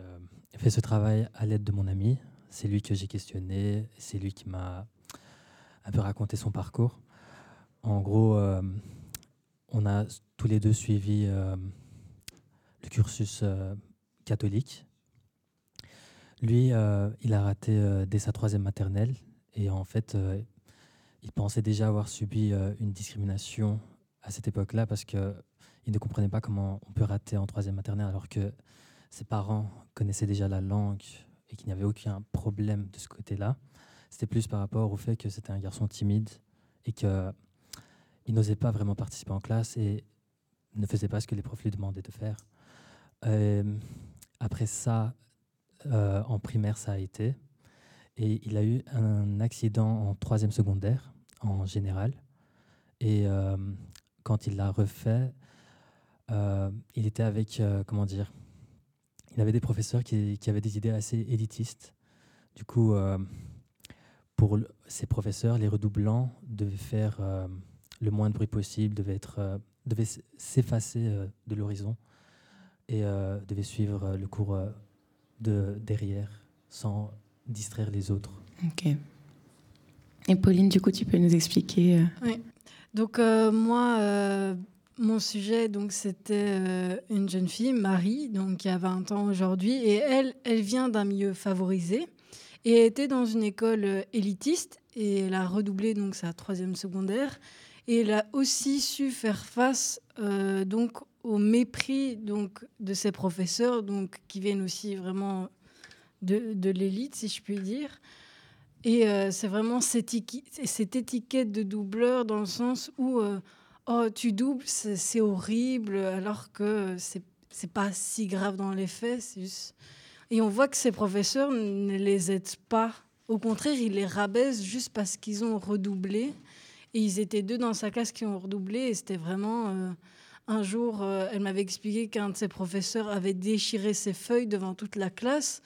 S18: fait ce travail à l'aide de mon ami. C'est lui que j'ai questionné. C'est lui qui m'a un peu raconté son parcours. En gros, on a tous les deux suivi le cursus euh, catholique. Lui, euh, il a raté euh, dès sa troisième maternelle et en fait, il pensait déjà avoir subi une discrimination à cette époque-là parce qu'il ne comprenait pas comment on peut rater en troisième maternelle alors que ses parents connaissaient déjà la langue et qu'il n'y avait aucun problème de ce côté-là. C'était plus par rapport au fait que c'était un garçon timide et qu'il n'osait pas vraiment participer en classe et ne faisait pas ce que les profs lui demandaient de faire. Euh, après ça, euh, en primaire, ça a été. Et il a eu un accident en troisième secondaire, en général. Et euh, quand il l'a refait, il était avec, comment dire, il avait des professeurs qui, avaient des idées assez élitistes. Du coup, pour ces professeurs, les redoublants devaient faire le moins de bruit possible, devaient, être, devaient s'effacer de l'horizon et euh, devait suivre euh, le cours euh, de derrière sans distraire les autres.
S4: Ok. Et Pauline, du coup, tu peux nous expliquer
S19: Oui. Donc moi, mon sujet, donc c'était une jeune fille, Marie, donc qui a 20 ans aujourd'hui, et elle, elle vient d'un milieu favorisé et était dans une école élitiste et elle a redoublé donc sa troisième secondaire et elle a aussi su faire face donc au mépris donc de ces professeurs donc qui viennent aussi vraiment de, l'élite si je puis dire. Et euh, c'est vraiment cette, étiquette de doubleur dans le sens où euh, oh tu doubles c'est horrible alors que c'est c'est pas si grave dans les faits et on voit que ces professeurs ne les aident pas. Au contraire, il les rabaisse juste parce qu'ils ont redoublé. Et ils étaient deux dans sa classe qui ont redoublé. Et c'était vraiment. euh, un jour, euh, elle m'avait expliqué qu'un de ses professeurs avait déchiré ses feuilles devant toute la classe.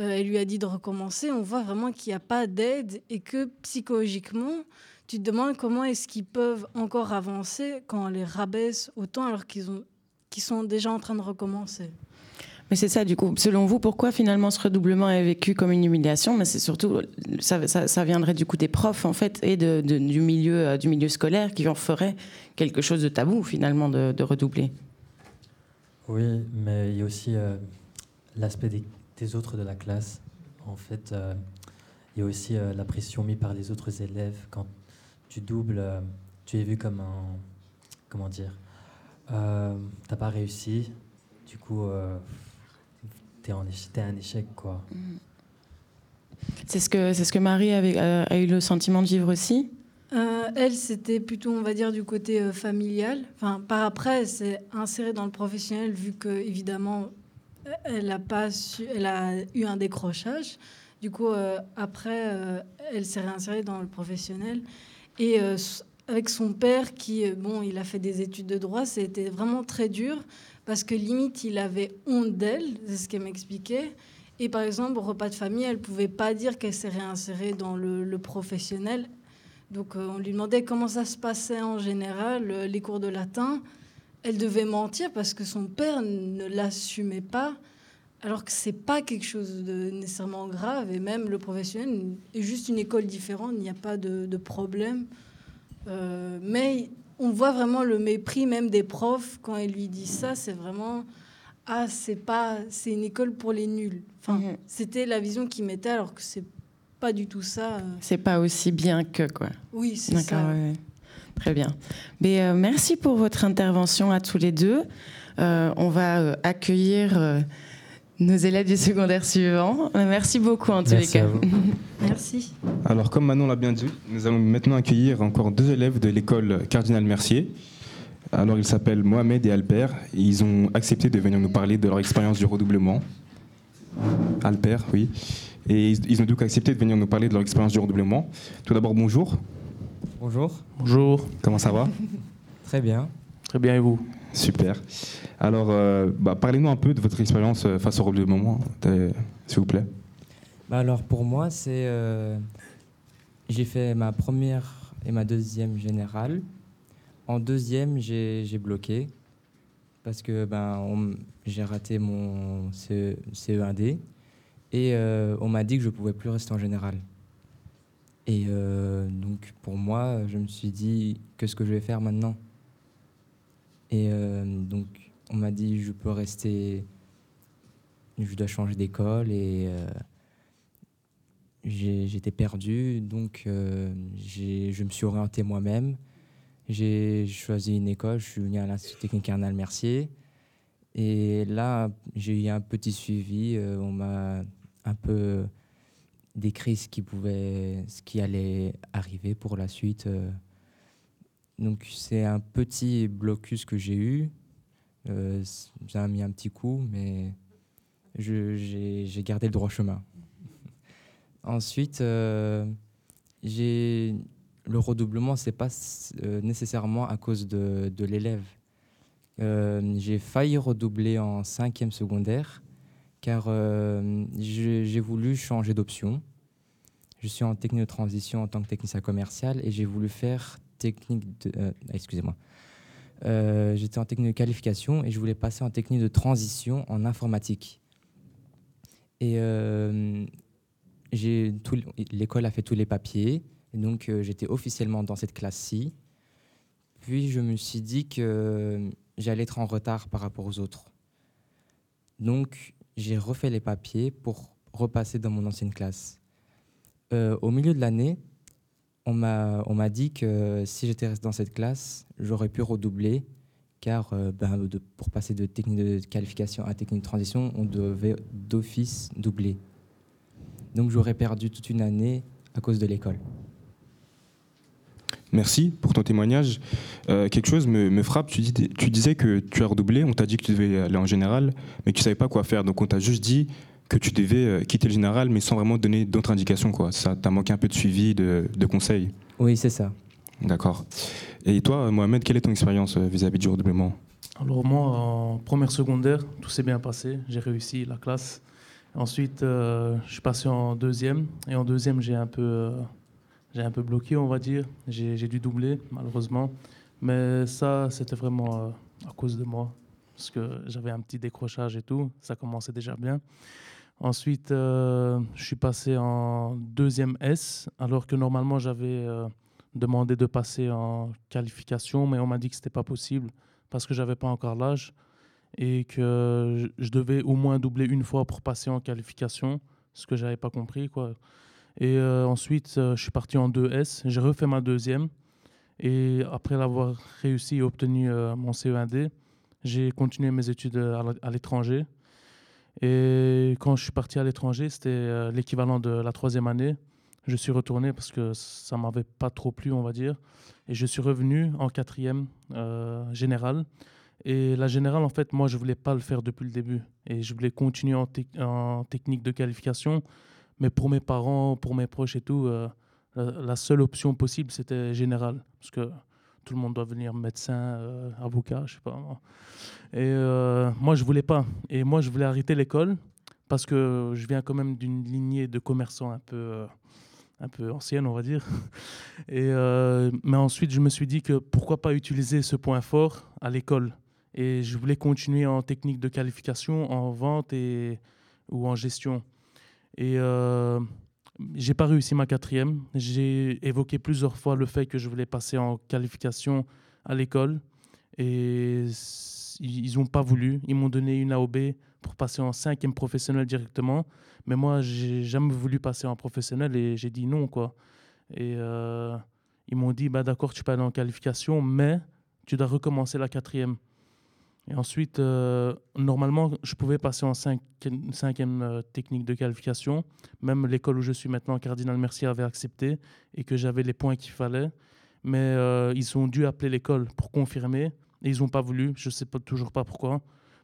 S19: Euh, elle lui a dit de recommencer. On voit vraiment qu'il n'y a pas d'aide et que psychologiquement, tu te demandes comment est-ce qu'ils peuvent encore avancer quand on les rabaisse autant alors qu'ils ont qu'ils sont déjà en train de recommencer.
S4: Mais c'est ça, du coup. Selon vous, pourquoi finalement ce redoublement est vécu comme une humiliation? Mais c'est surtout, ça, ça, viendrait du coup des profs, en fait, et du, milieu, euh, du milieu scolaire qui en ferait quelque chose de tabou, finalement, de, redoubler.
S18: Oui, mais il y a aussi euh, l'aspect des, autres de la classe. En fait, euh, il y a aussi la pression mise par les autres élèves. Quand tu doubles, tu es vu comme un. Comment dire T'as pas réussi, du coup, t'es un échec, quoi.
S4: C'est ce que, c'est ce que Marie avait, euh, a eu le sentiment de vivre aussi
S19: Euh, elle, c'était plutôt, on va dire, du côté euh, familial. Enfin, par après, elle s'est insérée dans le professionnel vu que, évidemment, elle a pas su, elle a eu un décrochage. Du coup, euh, après, euh, elle s'est réinsérée dans le professionnel. Et euh, avec son père, qui, bon, il a fait des études de droit, c'était vraiment très dur parce que limite, il avait honte d'elle, c'est ce qu'elle m'expliquait. Et par exemple, au repas de famille, elle pouvait pas dire qu'elle s'est réinsérée dans le, professionnel. Donc euh, on lui demandait comment ça se passait en général, euh, les cours de latin. Elle devait mentir parce que son père ne l'assumait pas, alors que c'est pas quelque chose de nécessairement grave. Et même le professionnel est juste une école différente, il n'y a pas de, de problème. Euh, mais on voit vraiment le mépris même des profs quand ils lui disent ça. C'est vraiment ah c'est pas c'est une école pour les nuls. Enfin c'était la vision qu'ils mettaient alors que c'est pas du tout ça. euh.
S4: C'est pas aussi bien que, quoi.
S19: Oui, c'est ça.
S4: ouais. Très bien. Mais, euh, merci pour votre intervention à tous les deux. Euh, on va accueillir nos élèves du secondaire suivant. Merci beaucoup en tous
S18: Merci
S4: les cas.
S18: à vous.
S19: Merci.
S7: Alors, comme Manon l'a bien dit, nous allons maintenant accueillir encore deux élèves de l'école Cardinal Mercier. Alors, ils s'appellent Mohamed et Alper. Et ils ont accepté de venir nous parler de leur expérience du redoublement. Alper, oui. Et ils, ils ont donc accepté de venir nous parler de leur expérience du redoublement. Tout d'abord, bonjour.
S20: Bonjour.
S7: Bonjour. Comment ça va?
S20: Très bien.
S7: Très bien, et vous? Super. Alors, euh, bah, parlez-nous un peu de votre expérience euh, face au redoublement, euh, s'il vous plaît.
S20: Bah alors pour moi, c'est j'ai fait ma première et ma deuxième générale. En deuxième, j'ai bloqué parce que ben j'ai raté mon CE, CE1D et on m'a dit que je pouvais plus rester en générale. Et donc pour moi, je me suis dit qu'est-ce que je vais faire maintenant? Et donc on m'a dit je peux rester, je dois changer d'école et euh, j'étais perdu, donc euh, je me suis orienté moi-même. J'ai choisi une école, je suis venu à l'Institut technique Cardinal Mercier. Et là, j'ai eu un petit suivi. euh, on m'a un peu décrit ce qui, pouvait, ce qui allait arriver pour la suite. Donc, c'est un petit blocus que j'ai eu. Euh, ça a mis un petit coup, mais j'ai gardé le droit chemin. Ensuite, euh, le redoublement, c'est pas euh, nécessairement à cause de, de l'élève. Euh, j'ai failli redoubler en cinquième secondaire car j'ai voulu changer d'option. Je suis en technique de transition en tant que technicien commercial et j'ai voulu faire technique de... Excusez-moi. Euh, J'étais en technique de qualification et je voulais passer en technique de transition en informatique. Et euh, l'école a fait tous les papiers, donc euh, j'étais officiellement dans cette classe-ci. Puis je me suis dit que j'allais être en retard par rapport aux autres. Donc j'ai refait les papiers pour repasser dans mon ancienne classe. Euh, au milieu de l'année, on m'a dit que si j'étais resté dans cette classe, j'aurais pu redoubler, car euh, ben, pour passer de technique de qualification à technique de transition, on devait d'office doubler. Donc j'aurais perdu toute une année à cause de l'école.
S7: Merci pour ton témoignage. Euh, quelque chose me, me frappe. Tu, dis- tu disais que tu as redoublé. On t'a dit que tu devais aller en général, mais tu savais pas quoi faire. Donc on t'a juste dit que tu devais euh, quitter le général, mais sans vraiment donner d'autres indications. Quoi. Ça t'a manqué un peu de suivi, de, de conseils.
S20: Oui, c'est ça.
S7: D'accord. Et toi, Mohamed, quelle est ton expérience euh, vis-à-vis du redoublement?
S21: Alors moi, en première secondaire, tout s'est bien passé. J'ai réussi la classe. Ensuite, euh, je suis passé en deuxième. Et en deuxième, j'ai un peu, euh, j'ai un peu bloqué, on va dire. J'ai j'ai dû doubler, malheureusement. Mais ça, c'était vraiment euh, à cause de moi. Parce que j'avais un petit décrochage et tout. Ça commençait déjà bien. Ensuite, euh, je suis passé en deuxième S, alors que normalement, j'avais euh, demandé de passer en qualification, mais on m'a dit que ce n'était pas possible parce que j'avais pas encore l'âge et que je je devais au moins doubler une fois pour passer en qualification, ce que j'avais pas compris. Quoi. Et euh, ensuite, je suis parti en 2S, j'ai refait ma deuxième. Et après l'avoir réussi et obtenu mon CE1D, j'ai continué mes études à l'étranger. Et quand je suis parti à l'étranger, c'était euh, l'équivalent de la troisième année. Je suis retourné parce que ça m'avait pas trop plu, on va dire. Et je suis revenu en quatrième euh, générale. Et la générale, en fait, moi, je voulais pas le faire depuis le début. Et je voulais continuer en, tec- en technique de qualification. Mais pour mes parents, pour mes proches et tout, euh, la, la seule option possible, c'était générale. Parce que tout le monde doit venir médecin, euh, avocat, je sais pas. Et euh, moi, je voulais pas. Et moi, je voulais arrêter l'école parce que je viens quand même d'une lignée de commerçants un peu, euh, un peu ancienne, on va dire. Et, mais ensuite, je me suis dit que pourquoi pas utiliser ce point fort à l'école. Et je voulais continuer en technique de qualification, en vente et, ou en gestion. Et j'ai pas réussi ma quatrième. J'ai évoqué plusieurs fois le fait que je voulais passer en qualification à l'école. Et ils n'ont pas voulu. Ils m'ont donné une AOB pour passer en cinquième professionnel directement. Mais moi, j'ai jamais voulu passer en professionnel et j'ai dit non, quoi. Et euh, ils m'ont dit, bah, d'accord, tu peux aller en qualification, mais tu dois recommencer la quatrième. Et ensuite, euh, normalement, je pouvais passer en cinquième, euh, technique de qualification. Même l'école où je suis maintenant, Cardinal Mercier, avait accepté et que j'avais les points qu'il fallait. Mais euh, ils ont dû appeler l'école pour confirmer et ils n'ont pas voulu. Je ne sais pas, toujours pas pourquoi.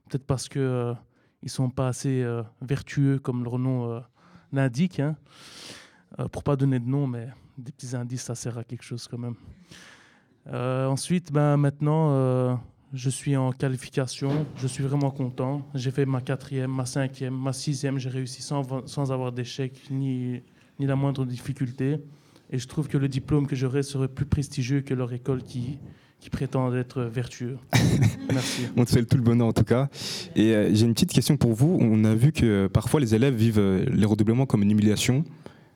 S21: Peut-être parce que euh, ils sont pas assez vertueux, comme leur nom l'indique. Hein. Pour pas donner de nom, mais des petits indices, ça sert à quelque chose quand même. Ensuite, ben, maintenant, je suis en qualification. Je suis vraiment content. J'ai fait ma quatrième, ma cinquième, ma sixième. J'ai réussi sans, sans avoir d'échec ni, ni la moindre difficulté. Et je trouve que le diplôme que j'aurai serait plus prestigieux que leur école qui, qui prétend être vertueux. Merci.
S7: On te fait tout le bonheur en tout cas. Et euh, j'ai une petite question pour vous. On a vu que euh, parfois les élèves vivent euh, les redoublements comme une humiliation,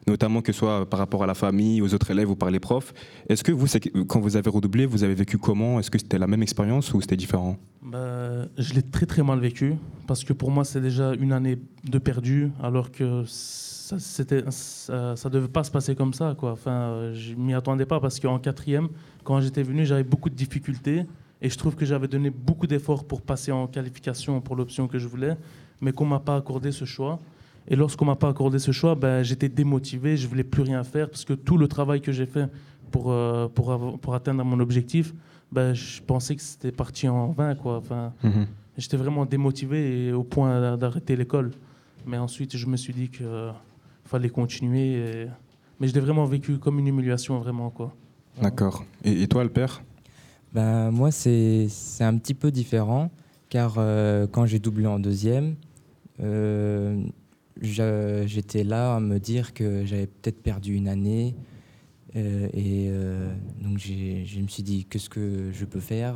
S7: notamment que ce soit par rapport à la famille, aux autres élèves ou par les profs. Est-ce que vous, quand vous avez redoublé, vous avez vécu comment? Est-ce que c'était la même expérience ou c'était différent?
S21: Bah, je l'ai très très mal vécu parce que pour moi c'est déjà une année de perdu alors que ça ça devait pas se passer comme ça quoi. Enfin, je m'y attendais pas parce qu'en quatrième quand j'étais venu j'avais beaucoup de difficultés et je trouve que j'avais donné beaucoup d'efforts pour passer en qualification pour l'option que je voulais mais qu'on m'a pas accordé ce choix. Et lorsqu'on m'a pas accordé ce choix, ben, j'étais démotivé, je voulais plus rien faire parce que tout le travail que j'ai fait pour, euh, pour, avoir- pour atteindre mon objectif, ben, je pensais que c'était parti en vain. Quoi. Enfin,
S7: Mhm.
S21: J'étais vraiment démotivé et au point d'a- d'arrêter l'école. Mais ensuite, je me suis dit qu'il fallait continuer. et- Mais je l'ai vraiment vécu comme une humiliation, vraiment. Quoi.
S7: D'accord. Et, et toi, le père
S20: Ben, moi, c'est c'est un petit peu différent, car euh, quand j'ai doublé en deuxième, euh, j'étais là à me dire que j'avais peut-être perdu une année. euh, et euh, donc, je me suis dit, qu'est-ce que je peux faire?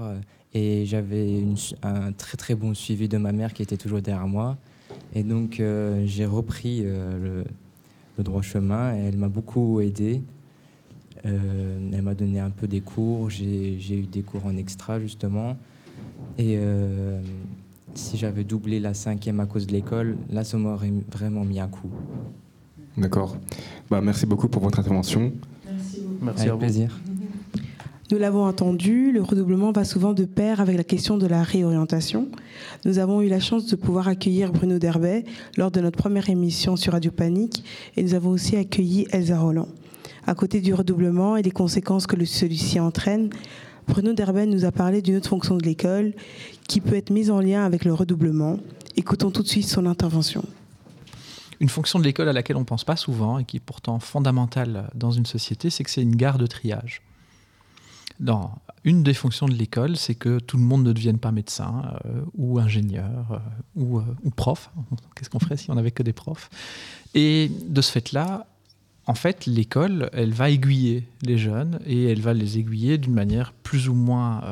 S20: Et j'avais un très très bon suivi de ma mère qui était toujours derrière moi. Et donc, euh, j'ai repris euh, le, droit chemin elle m'a beaucoup aidé. Elle m'a donné un peu des cours, j'ai eu des cours en extra justement. Et si j'avais doublé la cinquième à cause de l'école, là ça m'aurait vraiment mis un coup.
S7: D'accord. Bah, merci beaucoup pour votre intervention.
S21: Merci
S20: Avec
S21: à vous.
S20: plaisir.
S11: Nous l'avons entendu, le redoublement va souvent de pair avec la question de la réorientation. Nous avons eu la chance de pouvoir accueillir Bruno Derbet lors de notre première émission sur Radio Panique et nous avons aussi accueilli Elsa Roland. À côté du redoublement et des conséquences que celui-ci entraîne, Bruno Derbet nous a parlé d'une autre fonction de l'école qui peut être mise en lien avec le redoublement. Écoutons tout de suite son intervention.
S22: une fonction de l'école à laquelle on ne pense pas souvent et qui est pourtant fondamentale dans une société, c'est que c'est une gare de triage. Une des fonctions de l'école, c'est que tout le monde ne devienne pas médecin euh, ou ingénieur euh, euh, ou, prof. Qu'est-ce qu'on ferait si on n'avait que des profs? Et de ce fait-là, en fait, l'école, elle va aiguiller les jeunes et elle va les aiguiller d'une manière plus ou moins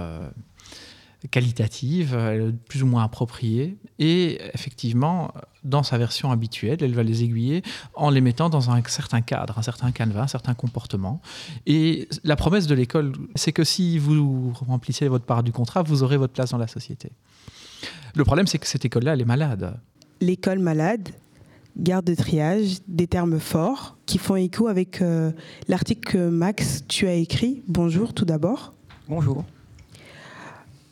S22: qualitative, plus ou moins appropriée. Et effectivement, dans sa version habituelle, elle va les aiguiller en les mettant dans un certain cadre, un certain canevas, un certain comportement. Et la promesse de l'école, c'est que si vous remplissez votre part du contrat, vous aurez votre place dans la société. Le problème, c'est que cette école-là, elle est malade.
S11: L'école malade, garde de triage, des termes forts qui font écho avec euh, l'article que Max, tu as écrit. Bonjour tout d'abord.
S23: Bonjour.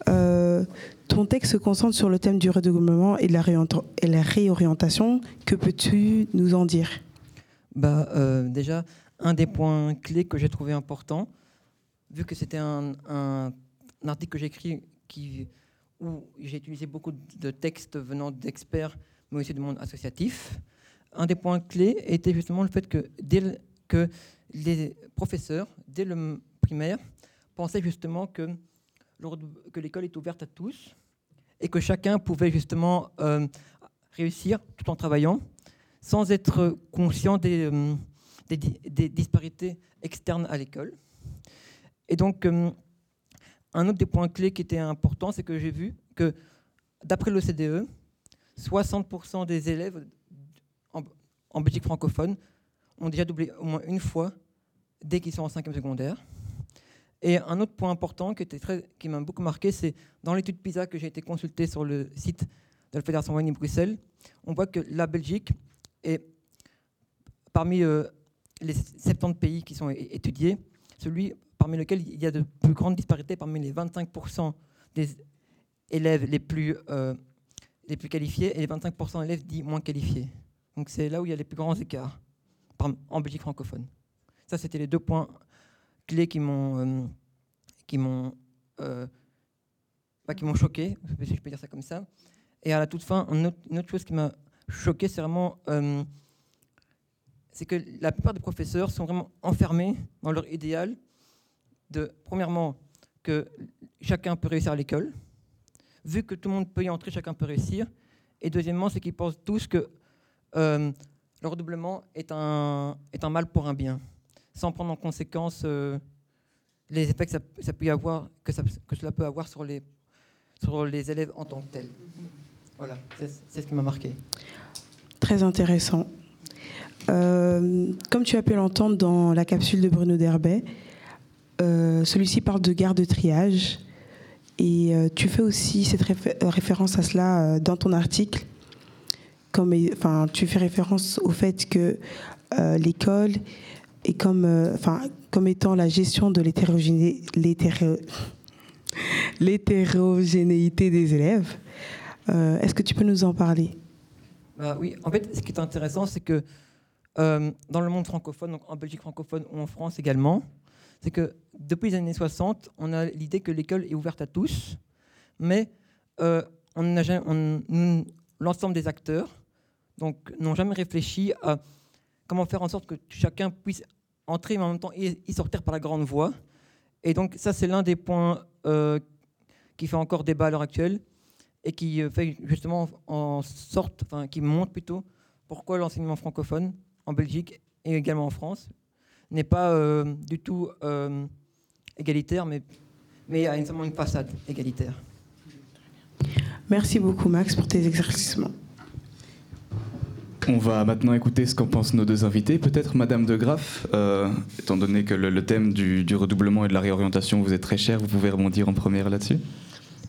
S11: Euh, ton texte se concentre sur le thème du redoublement et de la, réorientation. Que peux-tu nous en dire?
S23: Bah, euh, Déjà, un des points clés que j'ai trouvé important, vu que c'était un, article que j'ai écrit qui, où j'ai utilisé beaucoup de textes venant d'experts, mais aussi du monde associatif, un des points clés était justement le fait que, dès que les professeurs, dès le primaire, pensaient justement que l'école est ouverte à tous et que chacun pouvait justement euh, réussir tout en travaillant sans être conscient des, euh, disparités externes à l'école. Et donc, euh, un autre des points clés qui était important, c'est que j'ai vu que d'après l'OCDE, 60% des élèves en Belgique francophone ont déjà doublé au moins une fois dès qu'ils sont en cinquième secondaire. Et un autre point important qui, m'a beaucoup marqué, c'est dans l'étude PISA que j'ai été consulté sur le site de la Fédération Wallonie-Bruxelles, on voit que la Belgique est parmi euh, les 70 pays qui sont étudiés, celui parmi lequel il y a de plus grandes disparités parmi les 25% des élèves les plus, euh, les plus qualifiés et les 25% d'élèves dits moins qualifiés. Donc c'est là où il y a les plus grands écarts en Belgique francophone. Ça, c'était les deux points clés qui m'ont euh, qui m'ont euh, bah, choqué, si je peux dire ça comme ça. Et à la toute fin, une autre, chose qui m'a choqué, c'est vraiment euh, c'est que la plupart des professeurs sont vraiment enfermés dans leur idéal de, premièrement, que chacun peut réussir à l'école. Vu que tout le monde peut y entrer, chacun peut réussir. Et deuxièmement, c'est qu'ils pensent tous que le redoublement est un, est un mal pour un bien sans prendre en conséquence euh, les effets que, ça, peut avoir, que, cela peut avoir sur les, sur les élèves en tant que tels. Voilà, c'est ce qui m'a marqué.
S11: Très intéressant. Euh, comme tu as pu l'entendre dans la capsule de Bruno Derbet, euh, celui-ci parle de garde de triage. Et tu fais aussi cette référence à cela dans ton article. Comme, enfin, tu fais référence au fait que l'école et comme, euh, enfin, comme étant la gestion de l'hétérogénéité des élèves. Euh, est-ce que tu peux nous en parler?
S23: Bah Oui, en fait, ce qui est intéressant, c'est que euh, dans le monde francophone, donc en Belgique francophone ou en France également, c'est que depuis les années 60, on a l'idée que l'école est ouverte à tous, mais l'ensemble des acteurs donc n'ont jamais réfléchi à comment faire en sorte que chacun puisse entrer, mais en même temps y sortir par la grande voie. Et donc ça, c'est l'un des points euh, qui fait encore débat à l'heure actuelle et qui euh, fait justement en sorte, enfin qui montre plutôt pourquoi l'enseignement francophone en Belgique et également en France n'est pas euh, du tout égalitaire, mais, mais a une façade égalitaire.
S11: Merci beaucoup Max pour tes éclaircissements.
S5: On va maintenant écouter ce qu'en pensent nos deux invités. Peut-être Madame de Graff, euh, étant donné que le, thème du, redoublement et de la réorientation vous est très cher, vous pouvez rebondir en première là-dessus?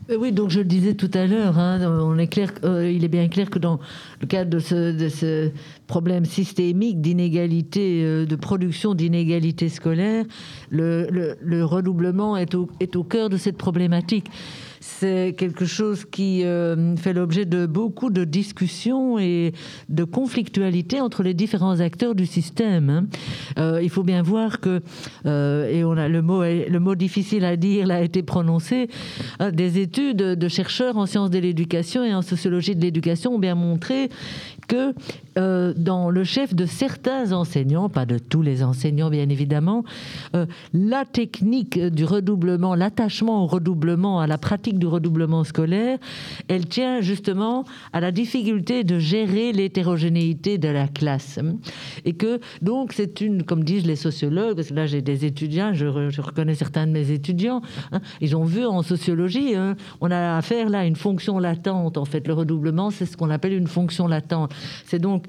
S17: Euh, oui, donc je le disais tout à l'heure, hein, euh, il est bien clair que dans le cadre de ce, problème systémique d'inégalité, de production d'inégalité scolaire, le, redoublement est au cœur de cette problématique c'est quelque chose qui euh, fait l'objet de beaucoup de discussions et de conflictualité entre les différents acteurs du système. Hein. Euh, il faut bien voir que, euh, et on a le mot, le mot difficile à dire, a été prononcé, des études de chercheurs en sciences de l'éducation et en sociologie de l'éducation ont bien montré que euh, dans le chef de certains enseignants, pas de tous les enseignants bien évidemment, euh, la technique du redoublement, l'attachement au redoublement, à la pratique du redoublement scolaire, elle tient justement à la difficulté de gérer l'hétérogénéité de la classe. Et que donc c'est une, comme disent les sociologues, parce que là j'ai des étudiants, je, re- reconnais certains de mes étudiants, hein, ils ont vu en sociologie, hein, on a affaire là à une fonction latente. En fait, le redoublement, c'est ce qu'on appelle une fonction latente. C'est donc,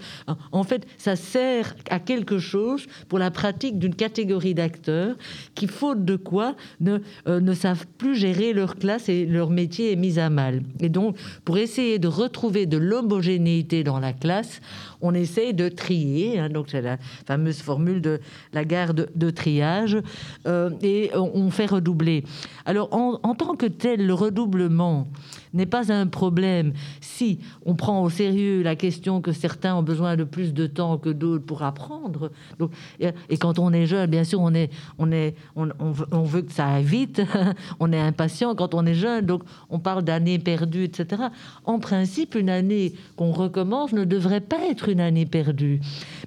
S17: en fait, ça sert à quelque chose pour la pratique d'une catégorie d'acteurs qui, faute de quoi, ne, euh, ne savent plus gérer leur classe et leur métier est mis à mal. Et donc, pour essayer de retrouver de l'homogénéité dans la classe, on essaye de trier, hein, donc c'est la fameuse formule de la gare de, triage, euh, et on, fait redoubler. Alors, en tant que tel, le redoublement n'est pas un problème si on prend au sérieux la question que certains ont besoin de plus de temps que d'autres pour apprendre. Et, quand on est jeune, bien sûr, on est, on est, on, on veut que ça aille vite, on est impatient quand on est jeune, donc on parle d'années perdues, etc. En principe, une année qu'on recommence ne devrait pas être une année perdue,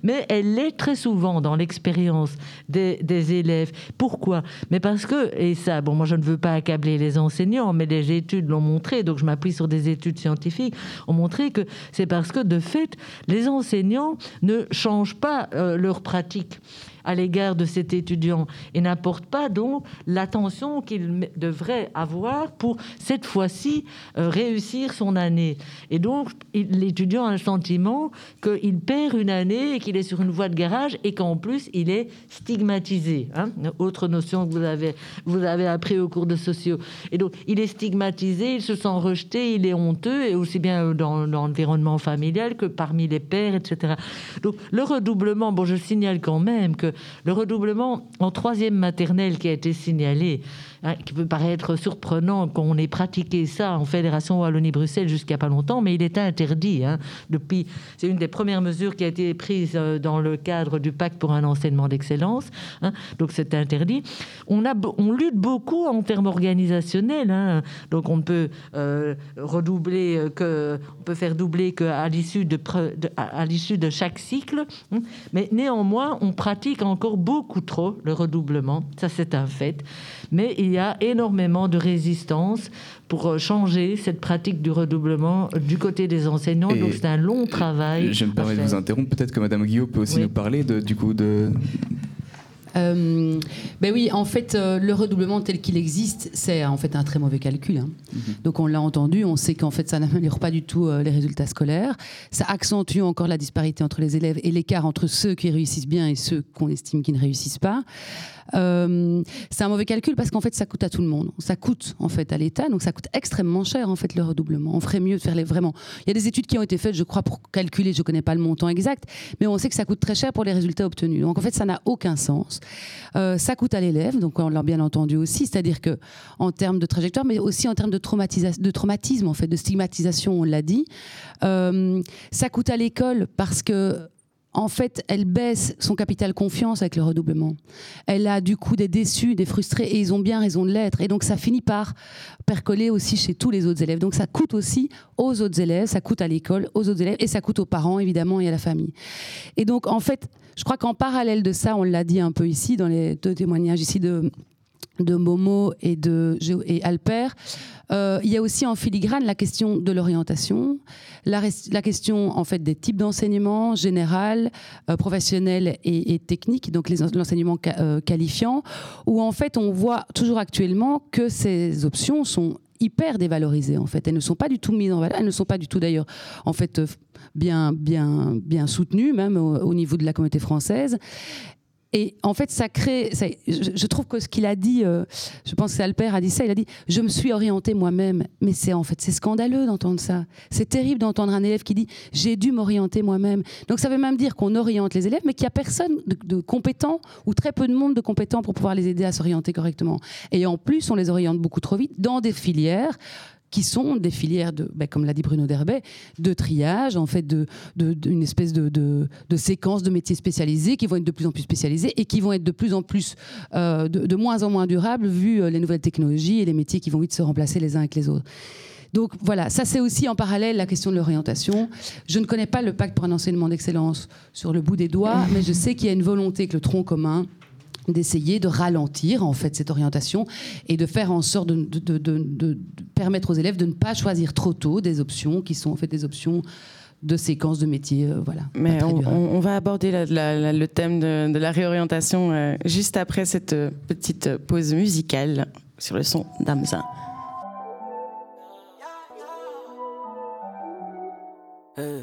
S17: mais elle l'est très souvent dans l'expérience des, des élèves. Pourquoi? Mais parce que, et ça, bon, moi je ne veux pas accabler les enseignants, mais les études l'ont montré, donc je m'appuie sur des études scientifiques, ont montré que c'est parce que de fait, les enseignants ne changent pas euh, leur pratique à l'égard de cet étudiant et n'apportent pas donc l'attention qu'il devrait avoir pour cette fois-ci euh, réussir son année. Et donc l'étudiant a le sentiment qu'il perd une année et qu'il est sur une voie de garage et qu'en plus il est stigmatisé. hein. Autre notion que vous avez, vous avez appris au cours de sociaux. Et donc il est stigmatisé, il se sent rejeté, il est honteux, et aussi bien dans, dans l'environnement familial que parmi les pairs, etc. Donc le redoublement, bon je signale quand même que le redoublement en troisième maternelle qui a été signalé, qui peut paraître surprenant qu'on ait pratiqué ça en Fédération Wallonie-Bruxelles jusqu'à pas longtemps, mais il est interdit. hein, depuis, c'est une des premières mesures qui a été prise euh, dans le cadre du pacte pour un enseignement d'excellence. hein, donc c'est interdit. On, lutte beaucoup en termes organisationnels. hein, donc on ne peut euh, redoubler euh, que, peut faire doubler qu'à l'issue de, chaque cycle. hein, mais néanmoins, on pratique encore beaucoup trop le redoublement. Ça, c'est un fait. Mais il y a énormément de résistance pour euh, changer cette pratique du redoublement euh, du côté des enseignants.
S5: Et
S17: Donc c'est un long travail.
S5: Je me permets de vous interrompre. Peut-être que Madame Guillaume peut aussi
S17: Oui.
S5: nous parler de, du coup de.
S6: Euh, ben oui, en fait, euh, le redoublement tel qu'il existe, c'est en fait un très mauvais calcul. hein. Donc on l'a entendu, on sait qu'en fait ça n'améliore pas du tout euh, les résultats scolaires. Ça accentue encore la disparité entre les élèves et l'écart entre ceux qui réussissent bien et ceux qu'on estime qui ne réussissent pas. Euh, c'est un mauvais calcul parce qu'en fait ça coûte à tout le monde. Ça coûte en fait à l'État, donc ça coûte extrêmement cher en fait le redoublement. On ferait mieux de faire les vraiment. Il y a des études qui ont été faites, je crois, pour calculer. Je connais pas le montant exact, mais on sait que ça coûte très cher pour les résultats obtenus. Donc en fait ça n'a aucun sens. Euh, ça coûte à l'élève, donc on l'a bien entendu aussi, c'est-à-dire que en termes de trajectoire, mais aussi en termes de, traumatisme, en fait, de stigmatisation, on l'a dit. Euh, ça coûte à l'école parce que en fait, elle baisse son capital confiance avec le redoublement. Elle a du coup des déçus, des frustrés, et ils ont bien raison de l'être. Et donc, ça finit par percoler aussi chez tous les autres élèves. Donc, ça coûte aussi aux autres élèves, ça coûte à l'école, aux autres élèves, et ça coûte aux parents, évidemment, et à la famille. Et donc, en fait, je crois qu'en parallèle de ça, on l'a dit un peu ici, dans les deux témoignages ici de, de Momo et de et Alper, euh, il y a aussi en filigrane la question de l'orientation, la, question en fait des types d'enseignement général, euh, professionnel et, technique, donc l'enseignement euh, qualifiant, où en fait on voit toujours actuellement que ces options sont hyper dévalorisées en fait. Elles ne sont pas du tout mises en valeur, elles ne sont pas du tout d'ailleurs en fait bien bien bien soutenues même au niveau de la communauté française. Et en fait, ça crée. je, trouve que ce qu'il a dit, euh, je pense que Alper a dit ça. Il a dit Je me suis orienté moi-même. Mais c'est en fait, c'est scandaleux d'entendre ça. C'est terrible d'entendre un élève qui dit J'ai dû m'orienter moi-même. Donc ça veut même dire qu'on oriente les élèves, mais qu'il n'y a personne de, de compétent ou très peu de monde de compétent pour pouvoir les aider à s'orienter correctement. Et en plus, on les oriente beaucoup trop vite dans des filières qui sont des filières ben, comme l'a dit Bruno Derbet, de triage, en fait, de, de- d'une espèce de, séquence de métiers spécialisés qui vont être de plus en plus spécialisés et qui vont être de plus en plus, euh, de, de moins en moins durables vu euh, les nouvelles technologies et les métiers qui vont vite se remplacer les uns avec les autres. Donc voilà, ça c'est aussi en parallèle la question de l'orientation. Je ne connais pas le pacte pour un enseignement d'excellence sur le bout des doigts, mais je sais qu'il y a une volonté que le tronc commun d'essayer de ralentir en fait cette orientation et de faire en sorte de, de- de- de- de permettre aux élèves de ne pas choisir trop tôt des options qui sont en fait des options de séquences de métiers. euh, voilà.
S4: Mais on, va aborder la- la- la- le thème de, de la réorientation euh, juste après cette euh, petite pause musicale sur le son d'Amza.
S24: Euh,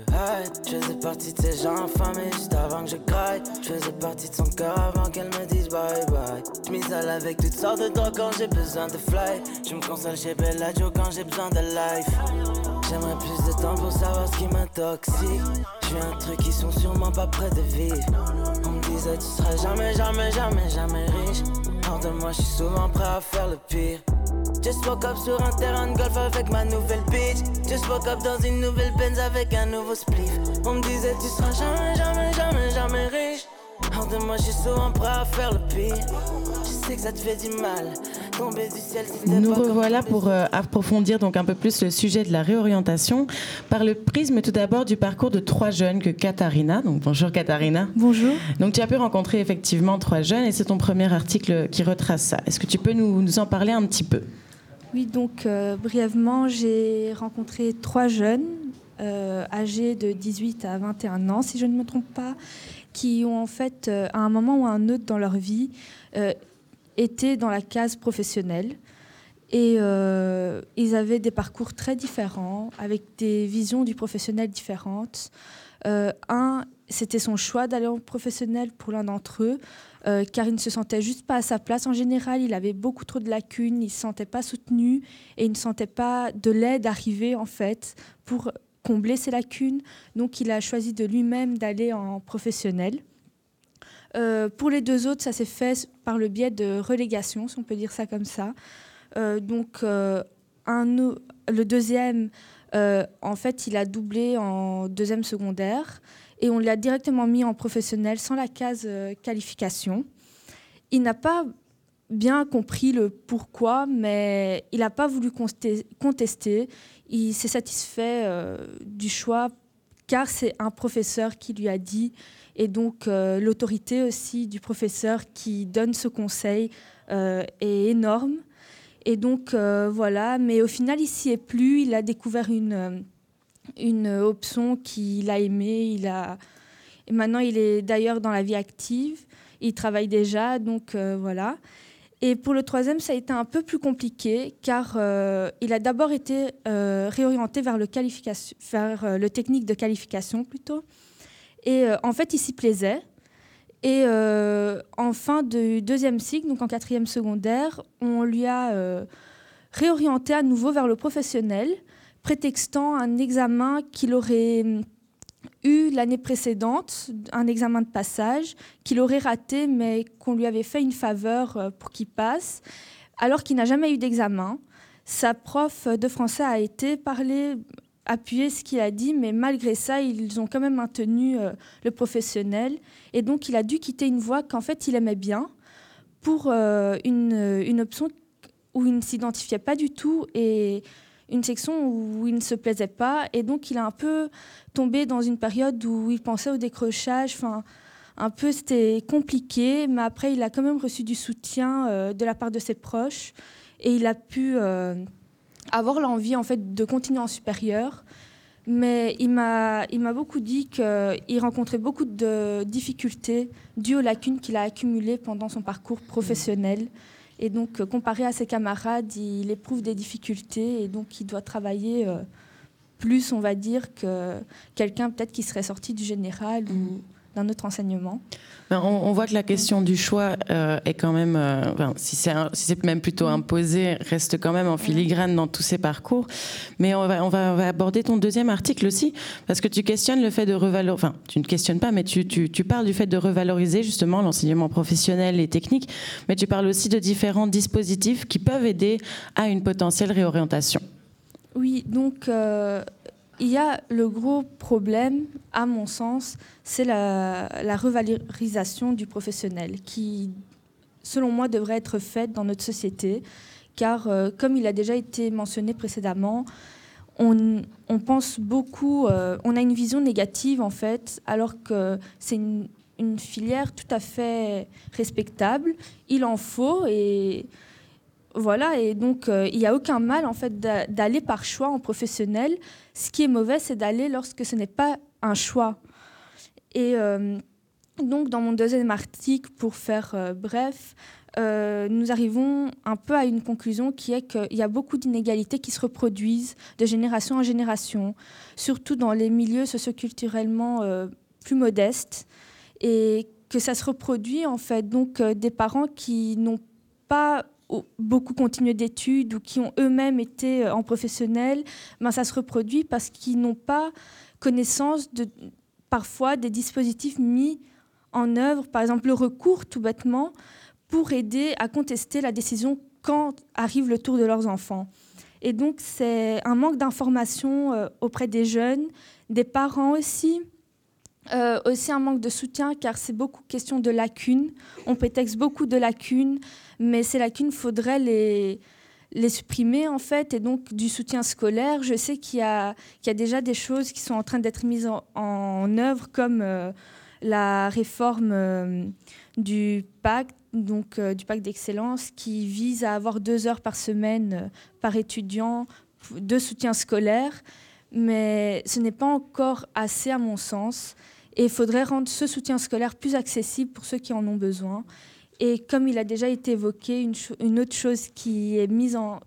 S24: je faisais partie de ces gens affamés juste avant que je graille. Je faisais partie de son cœur avant qu'elle me dise bye bye. Je m'isole avec toutes sortes de drogues quand j'ai besoin de fly. Je me console chez Bellagio quand j'ai besoin de life. J'aimerais plus de temps pour savoir ce qui m'intoxique. Je suis un truc qui sont sûrement pas près de vivre. On me disait tu seras jamais, jamais, jamais, jamais riche. Hors de moi, je souvent prêt à faire le pire. Just woke up sur un terrain de golf avec ma nouvelle bitch. Just woke up dans une nouvelle Benz avec un nouveau spliff. On me disait tu seras jamais, jamais, jamais, jamais riche. Hors de moi, je suis souvent prêt à faire le pire. Je sais que ça te fait du mal. Tomber du ciel, c'était
S4: Nous revoilà pour euh, approfondir donc un peu plus le sujet de la réorientation par le prisme tout d'abord du parcours de trois jeunes que Katharina. Donc bonjour Katharina.
S25: Bonjour.
S4: Donc tu as pu rencontrer effectivement trois jeunes et c'est ton premier article qui retrace ça. Est-ce que tu peux nous, nous en parler un petit peu?
S25: Oui, donc euh, brièvement, j'ai rencontré trois jeunes euh, âgés de 18 à 21 ans, si je ne me trompe pas, qui ont en fait, euh, à un moment ou à un autre dans leur vie, euh, été dans la case professionnelle. Et euh, ils avaient des parcours très différents, avec des visions du professionnel différentes. Un, c'était son choix d'aller en professionnel pour l'un d'entre eux, car il ne se sentait juste pas à sa place en général. Il avait beaucoup trop de lacunes, il ne se sentait pas soutenu et il ne sentait pas de l'aide arriver en fait pour combler ses lacunes. Donc il a choisi de lui-même d'aller en professionnel. Euh, pour les deux autres, ça s'est fait par le biais de relégation, si on peut dire ça comme ça. Euh, donc, euh, un, le deuxième, en fait, il a doublé en deuxième secondaire et on l'a directement mis en professionnel sans la case qualification. Il n'a pas bien compris le pourquoi, mais il n'a pas voulu contester. Il s'est satisfait euh, du choix car c'est un professeur qui lui a dit et donc euh, l'autorité aussi du professeur qui donne ce conseil euh, est énorme. Et donc voilà, mais au final il s'y est plus, il a découvert une, option qu'il a aimée, il a... et maintenant il est d'ailleurs dans la vie active, il travaille déjà, donc voilà. Et pour le troisième, ça a été un peu plus compliqué car euh, il a d'abord été euh, réorienté vers le, euh, le technique de qualification plutôt. Et en fait, il s'y plaisait. Et en fin du deuxième cycle, donc en quatrième secondaire, on lui a réorienté à nouveau vers le professionnel, prétextant un examen qu'il aurait eu l'année précédente, un examen de passage, qu'il aurait raté, mais qu'on lui avait fait une faveur euh, pour qu'il passe, alors qu'il n'a jamais eu d'examen. Sa prof de français a été parler, appuyer ce qu'il a dit, mais malgré ça, ils ont quand même maintenu euh, le professionnel. Et donc, il a dû quitter une voie qu'en fait, il aimait bien pour euh, une, une option où il ne s'identifiait pas du tout et une section où il ne se plaisait pas. Et donc, il a un peu tombé dans une période où il pensait au décrochage. Enfin, un peu, c'était compliqué, mais après, il a quand même reçu du soutien euh, de la part de ses proches et il a pu euh, avoir l'envie en fait de continuer en supérieur. Mais il m'a, il m'a beaucoup dit qu'il rencontrait beaucoup de difficultés dues aux lacunes qu'il a accumulées pendant son parcours professionnel. Et donc, euh, comparé à ses camarades, il éprouve des difficultés et donc il doit travailler euh, plus, on va dire, que quelqu'un peut-être qui serait sorti du général ou d'un autre enseignement.
S4: Ben, on, on voit que la question du choix euh, est quand même, euh, enfin, si c'est si même plutôt imposé, reste quand même en filigrane dans tous ces parcours. Mais on va, on va, on va aborder ton deuxième article aussi, parce que tu questionnes le fait de revaloriser, enfin, tu ne questionnes pas, mais tu, tu, tu parles du fait de revaloriser justement l'enseignement professionnel et technique, mais tu parles aussi de différents dispositifs qui peuvent aider à une potentielle réorientation.
S25: Oui, donc euh, il y a le gros problème, à mon sens, c'est la, la revalorisation du professionnel qui, selon moi, devrait être faite dans notre société. Car, euh, comme il a déjà été mentionné précédemment, on, pense beaucoup, euh, on a une vision négative en fait, alors que c'est une, filière tout à fait respectable. Il en faut et voilà, et donc euh, il n'y a aucun mal en fait d'a- d'aller par choix en professionnel. Ce qui est mauvais, c'est d'aller lorsque ce n'est pas un choix. Et euh, donc dans mon deuxième article, pour faire euh, bref, euh, nous arrivons un peu à une conclusion qui est qu'il y a beaucoup d'inégalités qui se reproduisent de génération en génération, surtout dans les milieux socioculturellement plus modestes, et que ça se reproduit en fait. Donc des parents qui n'ont pas beaucoup continué d'études ou qui ont eux-mêmes été euh, en professionnel, ben, ça se reproduit parce qu'ils n'ont pas connaissance de parfois des dispositifs mis en œuvre, par exemple le recours tout bêtement, pour aider à contester la décision quand arrive le tour de leurs enfants. Et donc c'est un manque d'information euh, auprès des jeunes, des parents aussi, euh, aussi un manque de soutien car c'est beaucoup question de lacunes. On prétexte beaucoup de lacunes, mais ces lacunes, faudrait les, supprimer en fait. Et donc du soutien scolaire, je sais qu'il y, a- déjà des choses qui sont en train d'être mises en, œuvre comme euh, la réforme euh, du pacte, donc euh, du pacte d'excellence, qui vise à avoir deux heures par semaine par étudiant de soutien scolaire. Mais ce n'est pas encore assez à mon sens. Et il faudrait rendre ce soutien scolaire plus accessible pour ceux qui en ont besoin. Et comme il a déjà été évoqué, une, autre chose qui est mise en,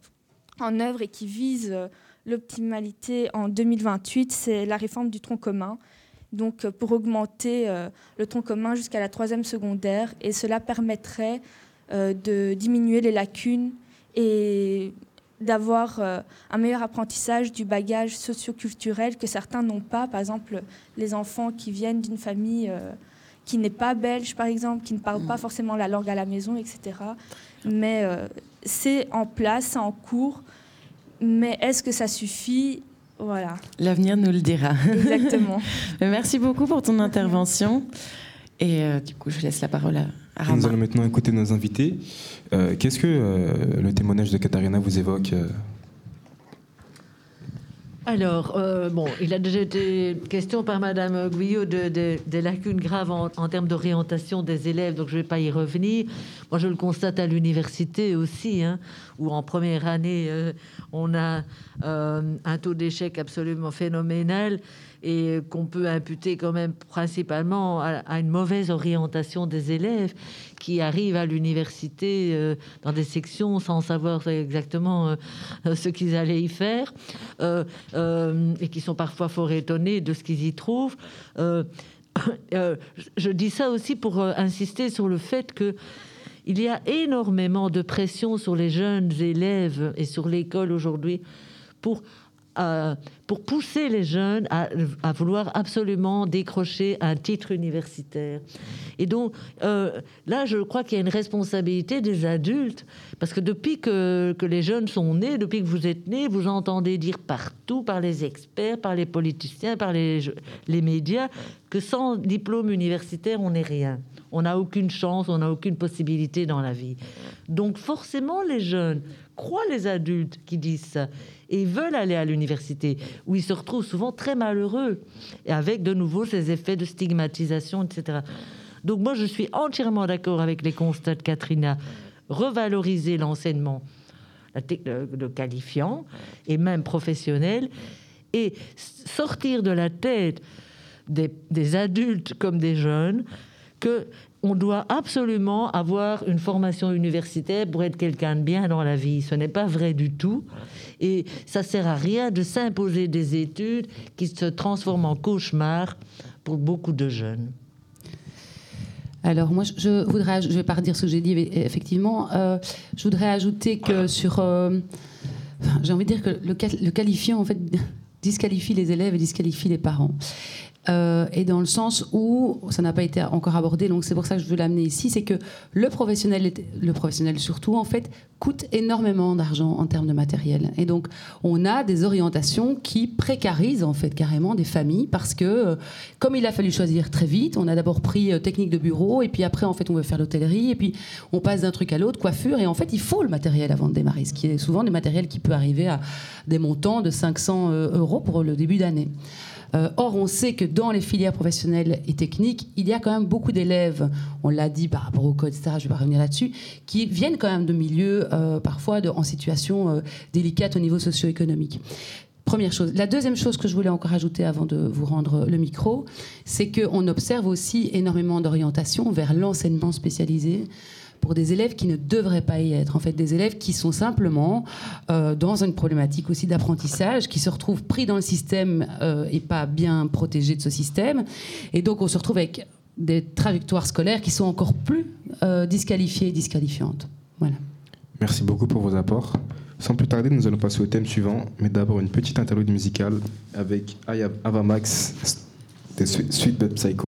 S25: œuvre et qui vise euh, l'optimalité en 2028, c'est la réforme du tronc commun. Donc euh, pour augmenter euh, le tronc commun jusqu'à la troisième secondaire. Et cela permettrait de diminuer les lacunes et d'avoir un meilleur apprentissage du bagage socioculturel que certains n'ont pas. Par exemple, les enfants qui viennent d'une famille qui n'est pas belge, par exemple, qui ne parle pas forcément la langue à la maison, etc. Mais euh, c'est en place, c'est en cours. Mais est-ce que ça suffit? Voilà.
S4: L'avenir nous le dira.
S25: Exactement.
S4: Merci beaucoup pour ton intervention. Et euh, du coup, je laisse la parole à, à
S7: Nous allons maintenant écouter nos invités. Euh, Qu'est-ce que euh, le témoignage de Katharina vous évoque euh?
S17: Alors, euh, bon, il a déjà été question par Madame Guyot de, de- des lacunes graves en, en termes d'orientation des élèves, donc je ne vais pas y revenir. Moi, je le constate à l'université aussi, hein, où en première année, euh, on a euh, un taux d'échec absolument phénoménal et qu'on peut imputer quand même principalement à, une mauvaise orientation des élèves qui arrivent à l'université euh, dans des sections sans savoir exactement euh, ce qu'ils allaient y faire euh, et qui sont parfois fort étonnés de ce qu'ils y trouvent. Je dis ça aussi pour insister sur le fait que il y a énormément de pression sur les jeunes élèves et sur l'école aujourd'hui pour pour pousser les jeunes à, vouloir absolument décrocher un titre universitaire. Et donc euh, là, je crois qu'il y a une responsabilité des adultes, parce que depuis que, que les jeunes sont nés, depuis que vous êtes nés, vous entendez dire partout, par les experts, par les politiciens, par les, les médias, que sans diplôme universitaire, on n'est rien. On n'a aucune chance, on n'a aucune possibilité dans la vie. Donc forcément, les jeunes croient les adultes qui disent ça et veulent aller à l'université, où ils se retrouvent souvent très malheureux, et avec de nouveau ces effets de stigmatisation, etc. Donc moi, je suis entièrement d'accord avec les constats de Katrina. Revaloriser l'enseignement le, qualifiant et même professionnel, et sortir de la tête des, des adultes comme des jeunes que on doit absolument avoir une formation universitaire pour être quelqu'un de bien dans la vie. Ce n'est pas vrai du tout. Et ça sert à rien de s'imposer des études qui se transforment en cauchemar pour beaucoup de jeunes.
S6: Alors moi, je- voudrais, je vais pas redire ce que j'ai dit, mais effectivement, euh, je voudrais ajouter que sur, euh, j'ai envie de dire que le, le qualifiant en fait disqualifie les élèves et disqualifie les parents. Euh, et dans le sens où ça n'a pas été encore abordé, donc c'est pour ça que je veux l'amener ici, c'est que le professionnel, le professionnel surtout en fait, coûte énormément d'argent en termes de matériel. Et donc on a des orientations qui précarisent en fait carrément des familles parce que euh, comme il a fallu choisir très vite, on a d'abord pris euh, technique de bureau et puis après en fait on veut faire l'hôtellerie et puis on passe d'un truc à l'autre, coiffure et en fait il faut le matériel avant de démarrer, ce qui est souvent des matériels qui peut arriver à des montants de 500 euros pour le début d'année. Euh, or, on sait que dans les filières professionnelles et techniques, il y a quand même beaucoup d'élèves, on l'a dit par rapport au code, etc., je ne vais pas revenir là-dessus, qui viennent quand même de milieux euh, parfois en situation euh, délicate au niveau socio-économique. Première chose. La deuxième chose que je voulais encore ajouter avant de vous rendre le micro, c'est qu'on observe aussi énormément d'orientation vers l'enseignement spécialisé pour des élèves qui ne devraient pas y être. En fait, des élèves qui sont simplement euh, dans une problématique aussi d'apprentissage, qui se retrouvent pris dans le système euh, et pas bien protégés de ce système. Et donc, on se retrouve avec des trajectoires scolaires qui sont encore plus euh, disqualifiées et disqualifiantes. Voilà.
S7: Merci beaucoup pour vos apports. Sans plus tarder, nous allons passer au thème suivant, mais d'abord une petite interlude musicale avec Ava Max de Sweet Psycho.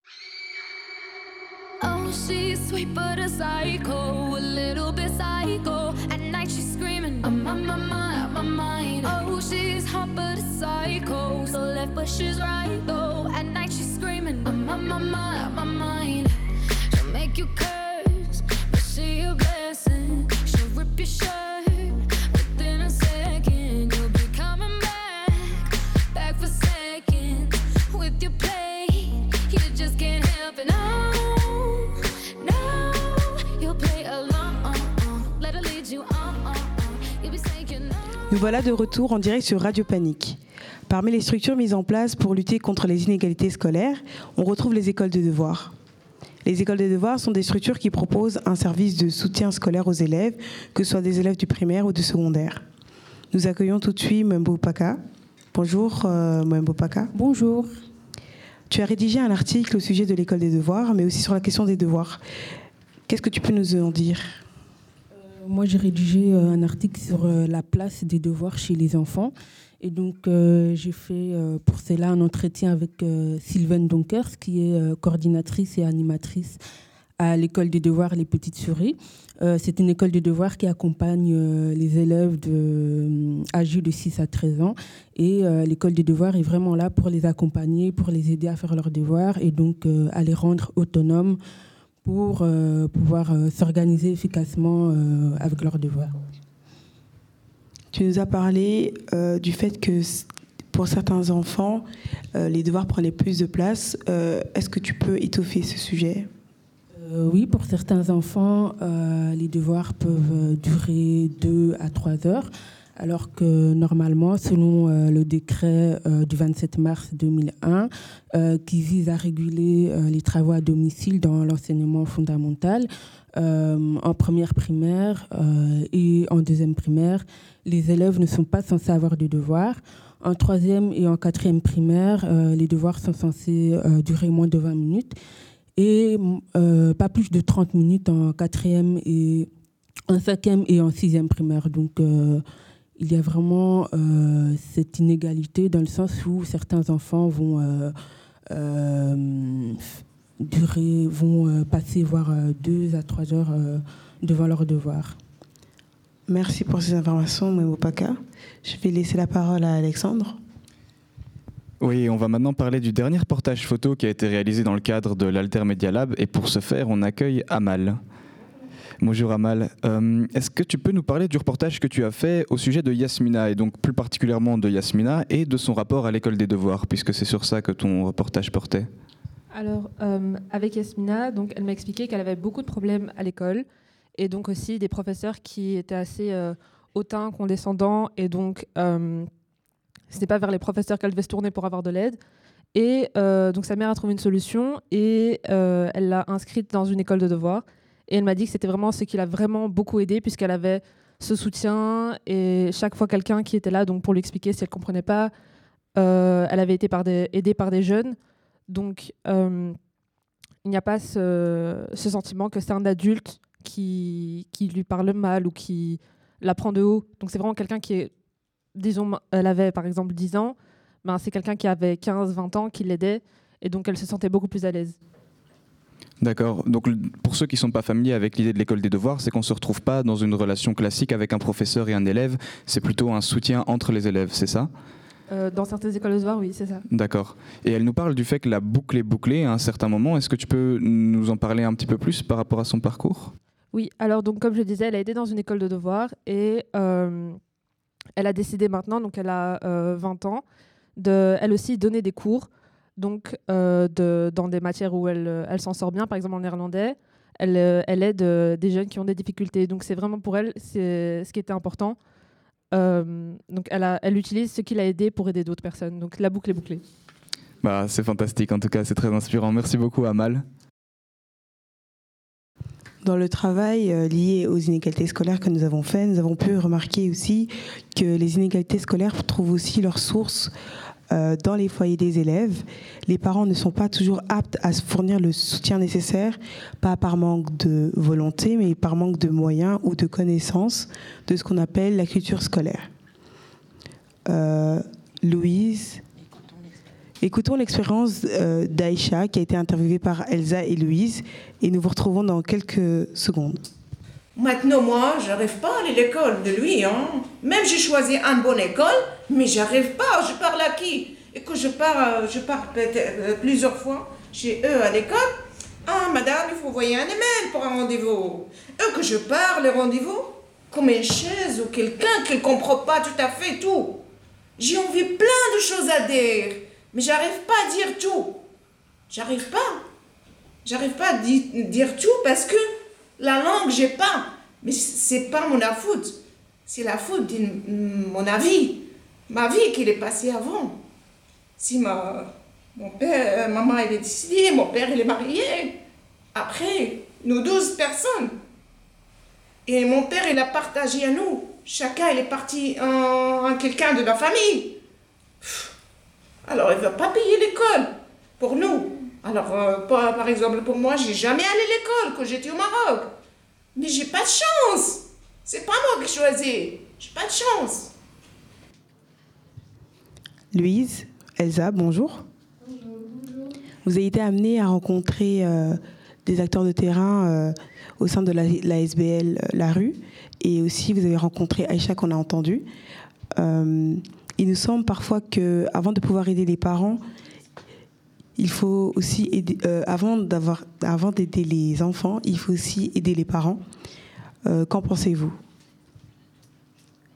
S7: Sweet but a psycho, a little bit psycho. At night she's screaming, I'm on my mind, my mind. Oh, she's hot but a psycho, so left but she's right
S11: Nous voilà de retour en direct sur Radio Panique. Parmi les structures mises en place pour lutter contre les inégalités scolaires, on retrouve les écoles de devoirs. Les écoles de devoirs sont des structures qui proposent un service de soutien scolaire aux élèves, que ce soit des élèves du primaire ou du secondaire. Nous accueillons tout de suite Mwembo Paka. Bonjour euh, Mwembo Paka.
S26: Bonjour.
S11: Tu as rédigé un article au sujet de l'école des devoirs, mais aussi sur la question des devoirs. Qu'est-ce que tu peux nous en dire?
S26: Moi, j'ai rédigé euh, un article sur euh, la place des devoirs chez les enfants. Et donc, euh, j'ai fait pour cela un entretien avec Sylvaine Donkers, qui est coordinatrice et animatrice à l'école des devoirs Les Petites Souris. c'est une école de devoirs qui accompagne les élèves âgés de 6 à 13 ans. Et l'école des devoirs est vraiment là pour les accompagner, pour les aider à faire leurs devoirs et donc à les rendre autonomes pour euh, pouvoir euh, s'organiser efficacement euh, avec leurs devoirs.
S11: Tu nous as parlé du fait que pour certains enfants, les devoirs prenaient plus de place. Est-ce que tu peux étoffer ce sujet?
S26: Oui, pour certains enfants, les devoirs peuvent durer deux à trois heures alors que normalement, selon euh, le décret euh, du 27 mars 2001, euh, qui vise à réguler les travaux à domicile dans l'enseignement fondamental, en première primaire et en deuxième primaire, les élèves ne sont pas censés avoir de devoirs. En troisième et en quatrième primaire, les devoirs sont censés durer moins de 20 minutes et pas plus de 30 minutes en quatrième et en cinquième et en sixième primaire. Donc, il y a vraiment euh, cette inégalité dans le sens où certains enfants vont euh, euh, durer, vont passer voire deux à trois heures devant leurs devoirs.
S11: Merci pour ces informations, Mwemopaka. Je vais laisser la parole à Alexandre.
S5: Oui, on va maintenant parler du dernier reportage photo qui a été réalisé dans le cadre de l'Alter Media Lab. Et pour ce faire, on accueille Amal. Bonjour Amal. Euh, est-ce que tu peux nous parler du reportage que tu as fait au sujet de Yasmina, et donc plus particulièrement de Yasmina et de son rapport à l'école des devoirs, puisque c'est sur ça que ton reportage portait?
S27: Alors, euh, avec Yasmina, donc, elle m'a expliqué qu'elle avait beaucoup de problèmes à l'école, et donc aussi des professeurs qui étaient assez euh, hautains, condescendants, et donc ce n'était pas vers les professeurs qu'elle devait se tourner pour avoir de l'aide. Et donc sa mère a trouvé une solution, et elle l'a inscrite dans une école de devoirs. Et elle m'a dit que c'était vraiment ce qui l'a vraiment beaucoup aidé puisqu'elle avait ce soutien et chaque fois quelqu'un qui était là donc pour lui expliquer si elle comprenait pas, euh, elle avait été aidée par des jeunes. Donc euh, il n'y a pas ce, sentiment que c'est un adulte qui, qui lui parle mal ou qui la prend de haut. Donc c'est vraiment quelqu'un qui est, disons, elle avait par exemple 10 ans, ben c'est quelqu'un qui avait 15-20 ans qui l'aidait Et donc, elle se sentait beaucoup plus à l'aise.
S5: D'accord. Donc pour ceux qui ne sont pas familiers avec l'idée de l'école des devoirs, c'est qu'on ne se retrouve pas dans une relation classique avec un professeur et un élève, c'est plutôt un soutien entre les élèves, c'est ça?
S27: Euh, Dans certaines écoles de devoirs, oui, c'est ça.
S5: D'accord. Et elle nous parle du fait que la boucle est bouclée à un certain moment. Est-ce que tu peux nous en parler un petit peu plus par rapport à son parcours?
S27: Oui, alors donc comme je disais, elle a été dans une école de devoirs et euh, elle a décidé maintenant, donc elle a 20 euh, ans, de elle aussi donner des cours donc euh, de, dans des matières où elle, euh, elle s'en sort bien, par exemple en néerlandais, elle, euh, elle aide des jeunes qui ont des difficultés. Donc c'est vraiment pour elle c'est ce qui était important. donc elle, a, elle utilise ce qui l'a aidé pour aider d'autres personnes. Donc la boucle est bouclée.
S5: Bah, c'est fantastique, en tout cas, c'est très inspirant. Merci beaucoup, Amal.
S11: Dans le travail lié aux inégalités scolaires que nous avons fait, nous avons pu remarquer aussi que les inégalités scolaires trouvent aussi leur source euh, dans les foyers des élèves, les parents ne sont pas toujours aptes à se fournir le soutien nécessaire, pas par manque de volonté, mais par manque de moyens ou de connaissances de ce qu'on appelle la culture scolaire. Euh, Louise, écoutons l'expérience euh, d'Aïcha qui a été interviewée par Elsa et Louise et nous vous retrouvons dans quelques secondes.
S28: Maintenant, moi, j'arrive pas à aller à l'école de lui. Hein. Même j'ai choisi une bonne école, mais j'arrive pas. Je parle à qui? Et que je pars, euh, je pars euh, plusieurs fois chez eux à l'école. Ah, madame, il faut envoyer un email pour un rendez-vous. Eux que je parle, le rendez-vous, comme une chaise ou quelqu'un qui ne comprend pas tout à fait tout. J'ai envie plein de choses à dire, mais j'arrive pas à dire tout. J'arrive pas. J'arrive pas à dire tout parce que la langue, j'ai pas. Mais c'est pas mon faute. C'est la faute de mon avis. Ma vie qui est passée avant. Si ma, mon père, euh, maman elle est décidée, mon père il est marié. Après, nous douze personnes. Et mon père il a partagé à nous. Chacun il est parti en, quelqu'un de la famille. Alors il ne va pas payer l'école pour nous. Alors, euh, par, exemple, pour moi, j'ai jamais allé à l'école quand j'étais au Maroc. Mais j'ai pas de chance. C'est pas moi qui choisis. J'ai pas de chance.
S11: Louise, Elsa, bonjour. Bonjour, Vous avez été amenée à rencontrer euh, des acteurs de terrain euh, au sein de la, SBL La Rue. Et aussi, vous avez rencontré Aïcha qu'on a entendu. il nous semble parfois que, avant de pouvoir aider les parents, il faut aussi aider, euh, avant d'avoir, avant d'aider les enfants, il faut aussi aider les parents. Euh, qu'en pensez-vous?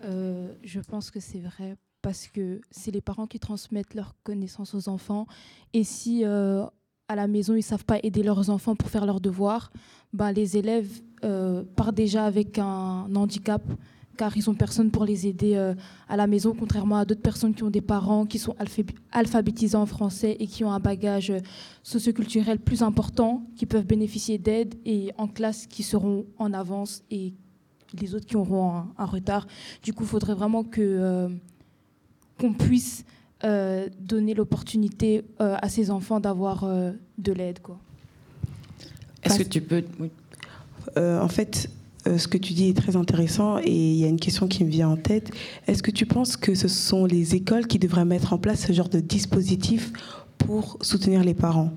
S29: Euh, Je pense que c'est vrai parce que c'est les parents qui transmettent leurs connaissances aux enfants. Et si à la maison ils savent pas aider leurs enfants pour faire leurs devoirs, ben les élèves partent déjà avec un handicap car ils ont personne pour les aider euh, à la maison, contrairement à d'autres personnes qui ont des parents qui sont alphabétisés en français et qui ont un bagage euh, socioculturel plus important, qui peuvent bénéficier d'aide et en classe qui seront en avance et les autres qui auront un, retard. Du coup, il faudrait vraiment que euh, qu'on puisse donner l'opportunité à ces enfants d'avoir de l'aide.
S4: Est-ce que tu peux...
S11: en fait, euh, ce que tu dis est très intéressant et il y a une question qui me vient en tête. Est-ce que tu penses que ce sont les écoles qui devraient mettre en place ce genre de dispositif pour soutenir les parents?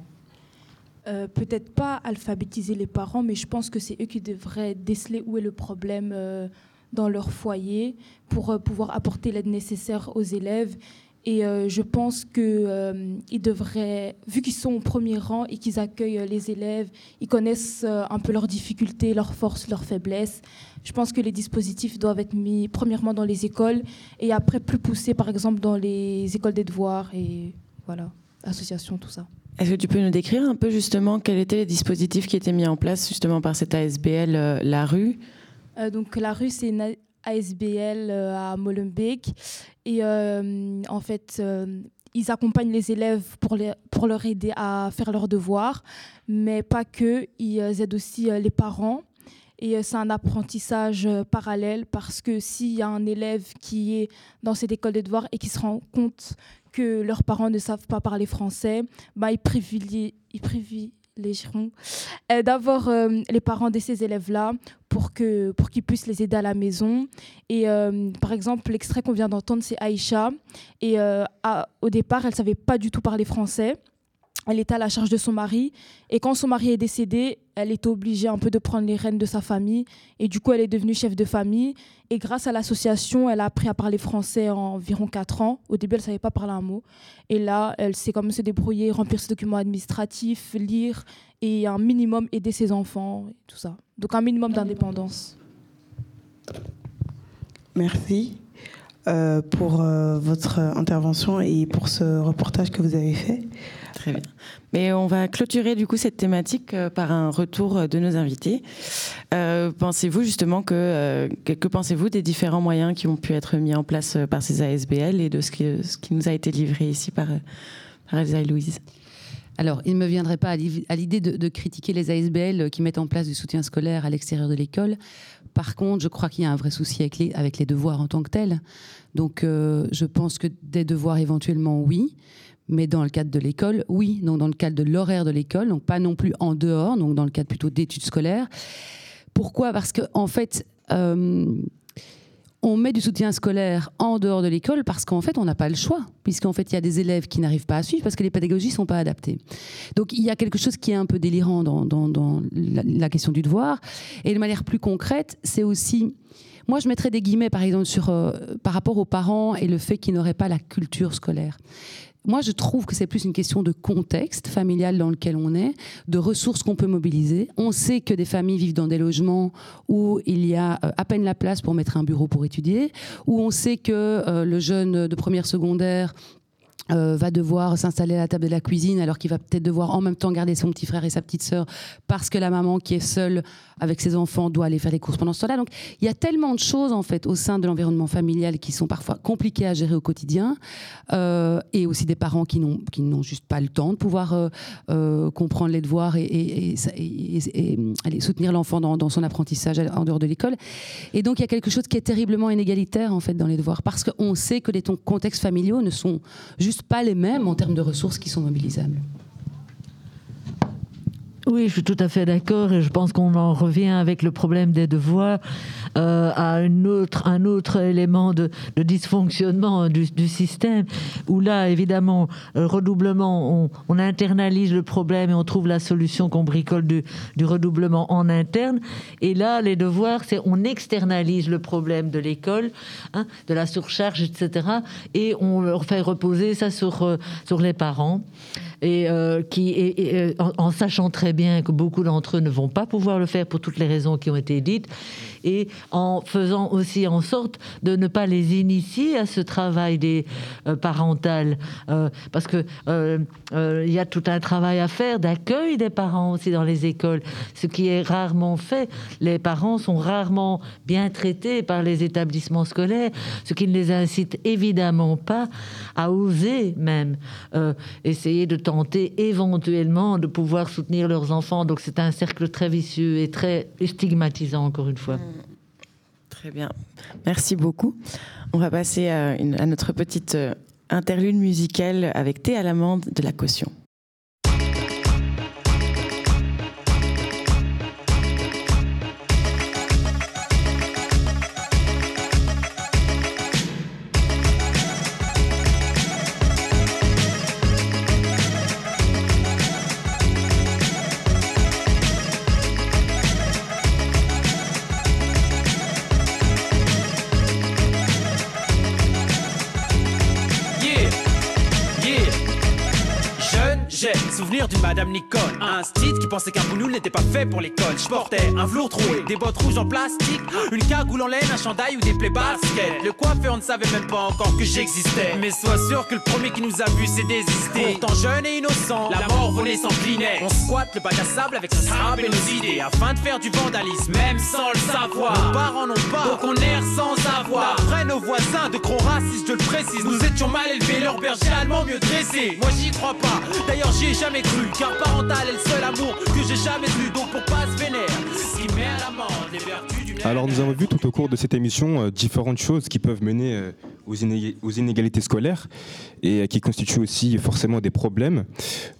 S29: Euh, Peut-être pas alphabétiser les parents, mais je pense que c'est eux qui devraient déceler où est le problème euh, dans leur foyer pour pouvoir apporter l'aide nécessaire aux élèves et euh, je pense qu'ils euh, devraient, vu qu'ils sont au premier rang et qu'ils accueillent euh, les élèves, ils connaissent un peu leurs difficultés, leurs forces, leurs faiblesses. Je pense que les dispositifs doivent être mis premièrement dans les écoles et après plus poussés, par exemple, dans les écoles des devoirs et voilà, associations, tout ça.
S4: Est-ce que tu peux nous décrire un peu justement quels étaient les dispositifs qui étaient mis en place justement par cette ASBL La Rue?
S29: Donc la rue, c'est une ASBL à Molenbeek et euh, en fait, euh, ils accompagnent les élèves pour, les, pour leur aider à faire leurs devoirs, mais pas que, ils aident aussi euh, les parents. Et c'est un apprentissage parallèle parce que s'il y a un élève qui est dans cette école de devoirs et qui se rend compte que leurs parents ne savent pas parler français, bah, ils privilégient euh, d'avoir euh, les parents de ces élèves-là pour qu'ils pour qu'ils puissent les aider à la maison. Et euh, par exemple, l'extrait qu'on vient d'entendre, c'est Aïcha. Et au départ, elle ne savait pas du tout parler français.
S30: Elle était à la charge de son mari. Et quand son mari est décédé, elle était obligée un peu de prendre les rênes de sa famille. Et du coup, elle est devenue chef de famille. Et grâce à l'association, elle a appris à parler français en environ 4 ans. Au début, elle ne savait pas parler un mot. Et là, elle sait comment se débrouiller, remplir ses documents administratifs, lire et un minimum aider ses enfants, et tout ça. Donc un minimum d'indépendance.
S11: Merci euh, pour euh, votre intervention et pour ce reportage que vous avez fait.
S4: Très bien. Mais on va clôturer du coup cette thématique euh, par un retour de nos invités. pensez-vous justement que, que, pensez-vous des différents moyens qui ont pu être mis en place par ces ASBL et de ce qui, ce qui nous a été livré ici par, par Elsa et Louise?
S6: Alors, il ne me viendrait pas à l'idée de, critiquer les ASBL qui mettent en place du soutien scolaire à l'extérieur de l'école. Par contre, je crois qu'il y a un vrai souci avec les, avec les devoirs en tant que tels. Donc, euh, je pense que des devoirs éventuellement, oui. Mais dans le cadre de l'école, oui. Donc, dans le cadre de l'horaire de l'école, donc pas non plus en dehors, donc dans le cadre plutôt d'études scolaires. Pourquoi? Parce qu'en en fait, euh, on met du soutien scolaire en dehors de l'école parce qu'en fait, on n'a pas le choix, puisqu'en fait, il y a des élèves qui n'arrivent pas à suivre parce que les pédagogies ne sont pas adaptées. Donc, il y a quelque chose qui est un peu délirant dans, la, question du devoir. Et de manière plus concrète, c'est aussi... Moi, je mettrais des guillemets, par exemple, sur, euh, par rapport aux parents et le fait qu'ils n'auraient pas la culture scolaire. Moi, je trouve que c'est plus une question de contexte familial dans lequel on est, de ressources qu'on peut mobiliser. On sait que des familles vivent dans des logements où il y a euh, à peine la place pour mettre un bureau pour étudier, où on sait que euh, le jeune de première secondaire euh, va devoir s'installer à la table de la cuisine alors qu'il va peut-être devoir en même temps garder son petit frère et sa petite sœur parce que la maman qui est seule avec ses enfants doit aller faire les courses pendant ce temps-là. Donc il y a tellement de choses en fait au sein de l'environnement familial qui sont parfois compliquées à gérer au quotidien euh, et aussi des parents qui n'ont juste pas le temps de pouvoir euh, comprendre les devoirs et, et, soutenir l'enfant dans, dans, son apprentissage en dehors de l'école. Et donc il y a quelque chose qui est terriblement inégalitaire en fait dans les devoirs parce qu'on sait que les contextes familiaux ne sont juste pas les mêmes en termes de ressources qui sont mobilisables.
S17: Oui, je suis tout à fait d'accord et je pense qu'on en revient avec le problème des devoirs euh, à un autre, un autre élément de, dysfonctionnement du, système où là, évidemment, redoublement, on, internalise le problème et on trouve la solution qu'on bricole du, redoublement en interne. Et là, les devoirs, c'est on externalise le problème de l'école, hein, de la surcharge, etc. Et on fait reposer ça sur, euh, sur les parents et euh, qui, euh, en, sachant très bien que beaucoup d'entre eux ne vont pas pouvoir le faire pour toutes les raisons qui ont été dites, et en faisant aussi en sorte de ne pas les initier à ce travail euh, parental, parce que il y a tout un travail à faire d'accueil des parents aussi dans les écoles, ce qui est rarement fait. Les parents sont rarement bien traités par les établissements scolaires, ce qui ne les incite évidemment pas à oser même essayer de tenter éventuellement de pouvoir soutenir leurs enfants. Donc c'est un cercle très vicieux et très stigmatisant, encore une fois.
S4: Très bien. Merci beaucoup. On va passer à, notre petite euh, interlude musicale avec Thé à l'amande de la caution.
S31: Madame Nicole. Un style qui pensait qu'un boulot n'était pas fait pour l'école. Je portais un velours troué, des bottes rouges en plastique, une cagoule en laine, un chandail ou des plaies baskets. Le coiffeur ne savait même pas encore que j'existais. Mais sois sûr que le premier qui nous a vu s'est désisté. Pourtant jeune et innocent, la mort venait s'incliner. On squatte le bac à sable avec sa sable et nos idées afin de faire du vandalisme, même sans le savoir. Nos parents n'ont pas, donc on erre sans avoir. Après nos voisins de gros racistes, je le précise, nous étions mal élevés, leur berger allemand mieux dressé. Moi j'y crois pas, d'ailleurs j'y ai jamais cru Car parental est le seul amour que j'ai jamais vu Donc pour pas se vénère qui met à l'amende les vertus du
S7: Alors nous avons vu tout au cours de cette émission euh, différentes choses qui peuvent mener euh, aux, aux, inégalités scolaires et euh, qui constituent aussi forcément des problèmes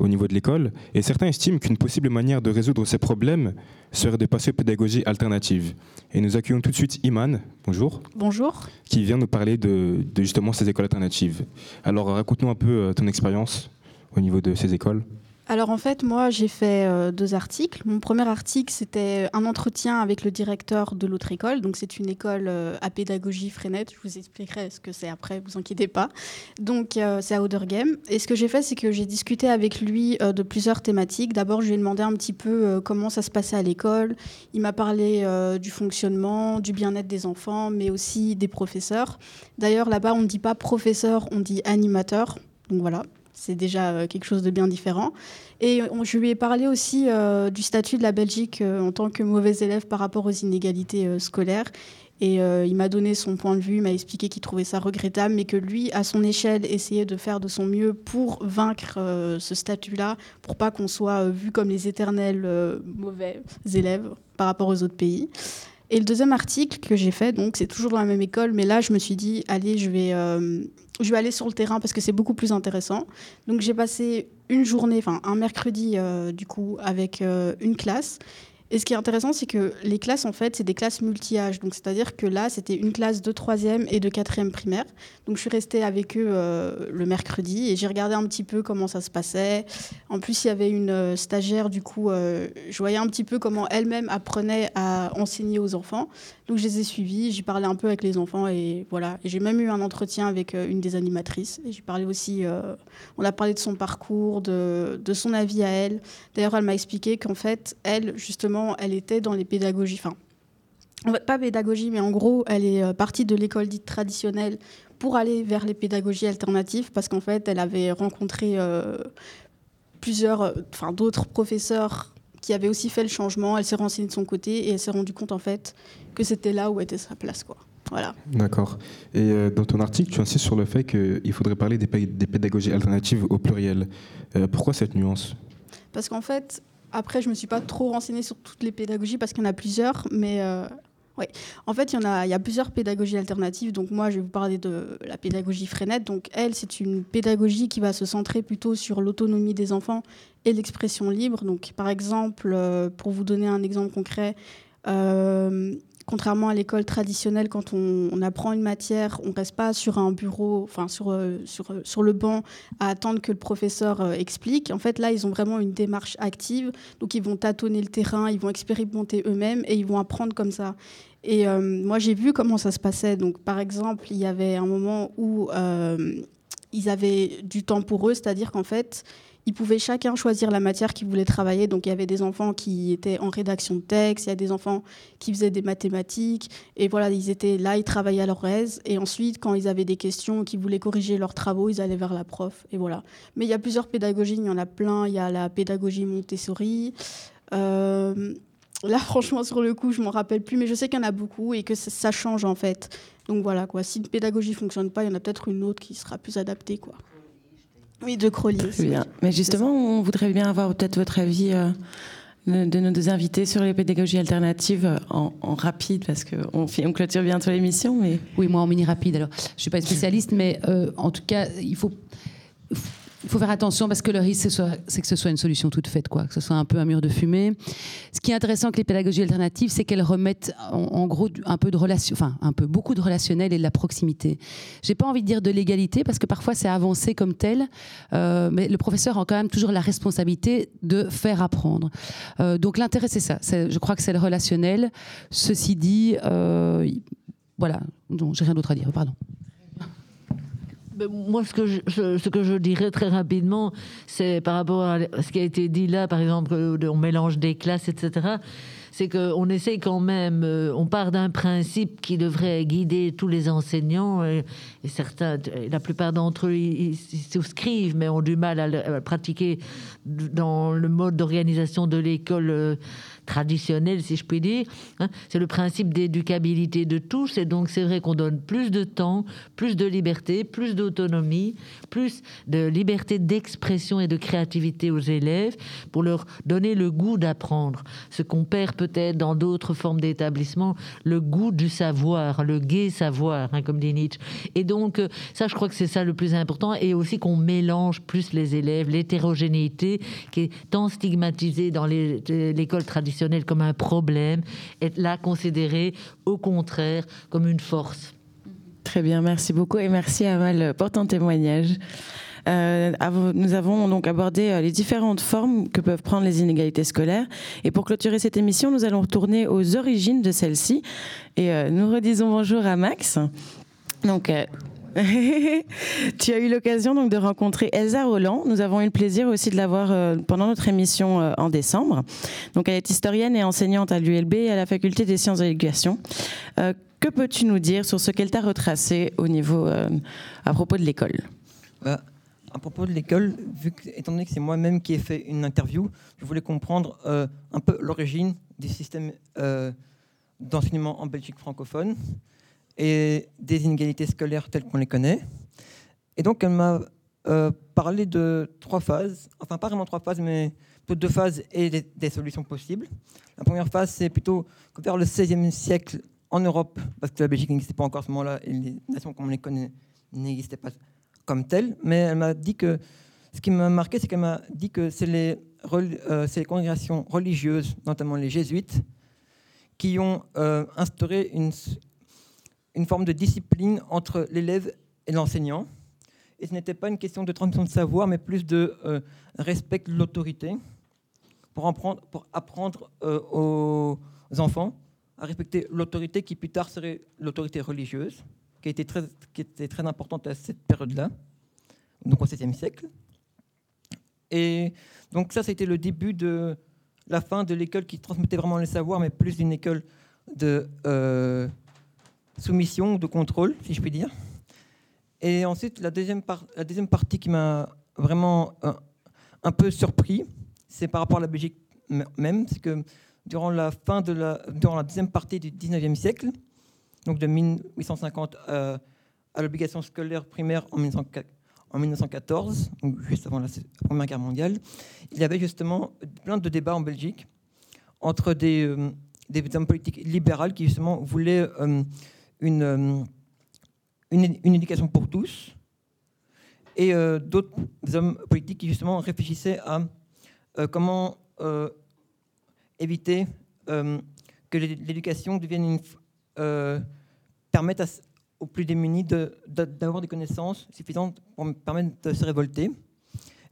S7: au niveau de l'école. Et certains estiment qu'une possible manière de résoudre ces problèmes serait de passer aux pédagogies alternatives. Et nous accueillons tout de suite Iman, bonjour.
S32: Bonjour.
S7: Qui vient nous parler de, de justement ces écoles alternatives. Alors raconte-nous un peu ton expérience au niveau de ces écoles
S30: alors en fait, moi j'ai fait euh, deux articles. Mon premier article, c'était un entretien avec le directeur de l'autre école. Donc c'est une école euh, à pédagogie Freinet. Je vous expliquerai ce que c'est après, vous inquiétez pas. Donc euh, c'est à Odergame. Et ce que j'ai fait, c'est que j'ai discuté avec lui de plusieurs thématiques. D'abord, je lui ai demandé un petit peu comment ça se passait à l'école. Il m'a parlé du fonctionnement, du bien-être des enfants, mais aussi des professeurs. D'ailleurs, là-bas, on ne dit pas professeur, on dit animateur. Donc voilà, c'est déjà euh, quelque chose de bien différent. Et je lui ai parlé aussi euh, du statut de la Belgique euh, en tant que mauvais élève par rapport aux inégalités scolaires. Et il m'a donné son point de vue, m'a expliqué qu'il trouvait ça regrettable, mais que lui, à son échelle, essayait de faire de son mieux pour vaincre ce statut-là, pour pas qu'on soit vu comme les éternels mauvais élèves par rapport aux autres pays. Et le deuxième article que j'ai fait, donc c'est toujours dans la même école, mais là je me suis dit, allez, je vais, je vais aller sur le terrain parce que c'est beaucoup plus intéressant. Donc j'ai passé une journée, enfin un mercredi euh, du coup, avec euh, une classe. Et ce qui est intéressant, c'est que les classes, en fait, c'est des classes multi-âges. Donc, c'est-à-dire que là, c'était une classe de troisième et de quatrième primaire. Donc, je suis restée avec eux euh, le mercredi et j'ai regardé un petit peu comment ça se passait. En plus, il y avait une stagiaire, du coup, je voyais un petit peu comment elle-même apprenait à enseigner aux enfants. Donc, je les ai suivis, j'ai parlé un peu avec les enfants et voilà. J'ai même eu un entretien avec une des animatrices. J'ai parlé aussi, on a parlé de son parcours, de, son avis à elle. D'ailleurs, elle m'a expliqué qu'en fait, elle, justement, elle était dans les pédagogies. Enfin, pas pédagogie, mais en gros, elle est euh, partie de l'école dite traditionnelle pour aller vers les pédagogies alternatives parce qu'en fait, elle avait rencontré euh, plusieurs, euh, enfin, d'autres professeurs qui avaient aussi fait le changement. Elle s'est renseignée de son côté et elle s'est rendue compte en fait que c'était là où était sa place, quoi. Voilà.
S7: D'accord. Et dans ton article, tu insistes sur le fait qu'il faudrait parler des, des, pédagogies alternatives au pluriel. pourquoi cette nuance?
S30: Parce qu'en fait, après, je me suis pas trop renseignée sur toutes les pédagogies parce qu'il y en a plusieurs, mais euh, ouais. En fait, il y en a, il y a plusieurs pédagogies alternatives. Donc moi, je vais vous parler de la pédagogie Freinet. Donc elle, c'est une pédagogie qui va se centrer plutôt sur l'autonomie des enfants et l'expression libre. Donc par exemple, euh, pour vous donner un exemple concret. Euh, contrairement à l'école traditionnelle, quand on, apprend une matière, on ne reste pas sur un bureau, enfin sur, euh, sur, euh, sur le banc à attendre que le professeur euh, explique. En fait, là, ils ont vraiment une démarche active. Donc, ils vont tâtonner le terrain, ils vont expérimenter eux-mêmes et ils vont apprendre comme ça. Et moi, j'ai vu comment ça se passait. Donc, par exemple, il y avait un moment où ils avaient du temps pour eux, c'est-à-dire qu'en fait, ils pouvaient chacun choisir la matière qu'ils voulaient travailler. Donc il y avait des enfants qui étaient en rédaction de texte, il y a des enfants qui faisaient des mathématiques. Et voilà, ils étaient là, ils travaillaient à leur aise. Et ensuite, quand ils avaient des questions, qu'ils voulaient corriger leurs travaux, ils allaient vers la prof. Et voilà. Mais il y a plusieurs pédagogies, il y en a plein. Il y a la pédagogie Montessori. Euh, là, franchement, sur le coup, je m'en rappelle plus, mais je sais qu'il y en a beaucoup et que ça, change en fait. Donc voilà, quoi. Si une pédagogie fonctionne pas, il y en a peut-être une autre qui sera plus adaptée, quoi. Oui, de Crowley.
S4: bien. Mais justement, on voudrait bien avoir peut-être votre avis euh, de nos deux invités sur les pédagogies alternatives en, rapide, parce qu'on on clôture bientôt l'émission. Mais...
S6: Oui, moi en mini rapide. Alors, je ne suis pas spécialiste, mais euh, en tout cas, il faut il faut faire attention parce que le risque, c'est que ce soit une solution toute faite, quoi, que ce soit un peu un mur de fumée. Ce qui est intéressant avec les pédagogies alternatives, c'est qu'elles remettent en, gros un peu de relation, enfin un peu beaucoup de relationnel et de la proximité. J'ai pas envie de dire de l'égalité parce que parfois c'est avancé comme tel, euh, mais le professeur a quand même toujours la responsabilité de faire apprendre. Euh, donc l'intérêt, c'est ça. Je crois que c'est le relationnel. Ceci dit, euh, voilà, j'ai rien d'autre à dire. Pardon.
S17: Ben, moi, ce que, je, ce que je dirais très rapidement, c'est par rapport à ce qui a été dit là, par exemple, on mélange des classes, etc c'est qu'on essaye quand même, euh, on part d'un principe qui devrait guider tous les enseignants, et, certains, la plupart d'entre eux, ils, souscrivent, mais ont du mal à le pratiquer dans le mode d'organisation de l'école euh, traditionnelle, si je puis dire. Hein. C'est le principe d'éducabilité de tous, et donc c'est vrai qu'on donne plus de temps, plus de liberté, plus d'autonomie, plus de liberté d'expression et de créativité aux élèves pour leur donner le goût d'apprendre. Ce qu'on perd peut-être dans d'autres formes d'établissement, le goût du savoir, le gai savoir, hein, comme dit Nietzsche. Et donc, euh, ça, je crois que c'est ça le plus important, et aussi qu'on mélange plus les élèves, l'hétérogénéité qui est tant stigmatisée dans l'école traditionnelle comme un problème, est là considérée au contraire comme une force.
S4: Très bien, merci beaucoup et merci Amal pour ton témoignage. Euh, nous avons donc abordé euh, les différentes formes que peuvent prendre les inégalités scolaires. Et pour clôturer cette émission, nous allons retourner aux origines de celle-ci. Et euh, nous redisons bonjour à Max. Donc, tu as eu l'occasion donc de rencontrer Elsa Roland. Nous avons eu le plaisir aussi de la voir pendant notre émission en décembre. Donc, elle est historienne et enseignante à l'ULB et à la faculté des sciences de l'éducation. que peux-tu nous dire sur ce qu'elle t'a retracé au niveau à propos de l'école?
S23: À propos de l'école, vu étant donné que c'est moi-même qui ai fait une interview, je voulais comprendre euh, un peu l'origine du système euh, d'enseignement en Belgique francophone et des inégalités scolaires telles qu'on les connaît. Et donc, elle m'a euh, parlé de trois phases, enfin pas vraiment trois phases, mais plutôt deux phases et des, solutions possibles. La première phase, c'est plutôt vers le XVIe siècle en Europe, parce que la Belgique n'existait pas encore à ce moment-là et les nations comme on les connaît n'existaient pas comme telle, mais elle m'a dit que ce qui m'a marqué, c'est qu'elle m'a dit que c'est les, euh, congrégations religieuses, notamment les jésuites, qui ont euh, instauré une, une forme de discipline entre l'élève et l'enseignant. Et ce n'était pas une question de transmission de savoir, mais plus de euh, respect de l'autorité, pour, apprendre aux enfants à respecter l'autorité qui plus tard serait l'autorité religieuse qui, était très, qui était très importante à cette période-là, donc au XVIe siècle. Et donc ça, c'était le début de la fin de l'école qui transmettait vraiment les savoirs, mais plus d'une école de euh, soumission, de contrôle, si je puis dire. Et ensuite, la deuxième, partie qui m'a vraiment euh, un, peu surpris, c'est par rapport à la Belgique même, c'est que durant la fin de la, durant la deuxième partie du 19e siècle, donc de 1850 euh, à l'obligation scolaire primaire en, 1914, donc juste avant la Première Guerre mondiale, il y avait justement plein de débats en Belgique entre des, euh, hommes politiques libéraux qui justement voulaient une, une, éducation pour tous, et d'autres hommes politiques qui justement réfléchissaient à comment éviter que l'éducation devienne une, euh, permettre aux plus démunis d'avoir des connaissances suffisantes pour permettre de se révolter.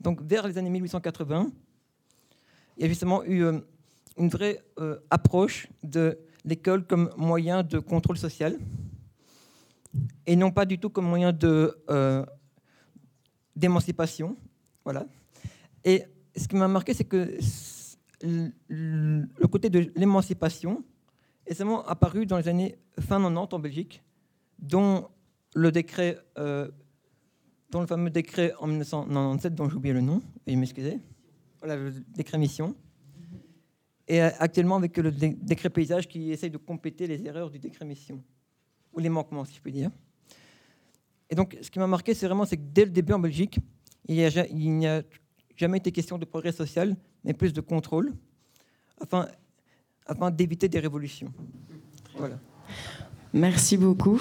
S23: Donc vers les années 1880, il y a justement eu euh, une vraie euh, approche de l'école comme moyen de contrôle social et non pas du tout comme moyen de d'émancipation. Voilà. Et ce qui m'a marqué, c'est que le côté de l'émancipation est seulement apparu dans les années fin 90 en Belgique, dont le décret, euh, dont le fameux décret en 1997, dont j'ai oublié le nom, et m'excusez, voilà, le décret mission, et euh, actuellement avec le décret paysage qui essaye de compléter les erreurs du décret mission, ou les manquements, si je puis dire. Et donc, ce qui m'a marqué, c'est vraiment que dès le début en Belgique, il n'y a, jamais été question de progrès social, mais plus de contrôle, afin afin d'éviter des révolutions. Voilà.
S4: Merci beaucoup.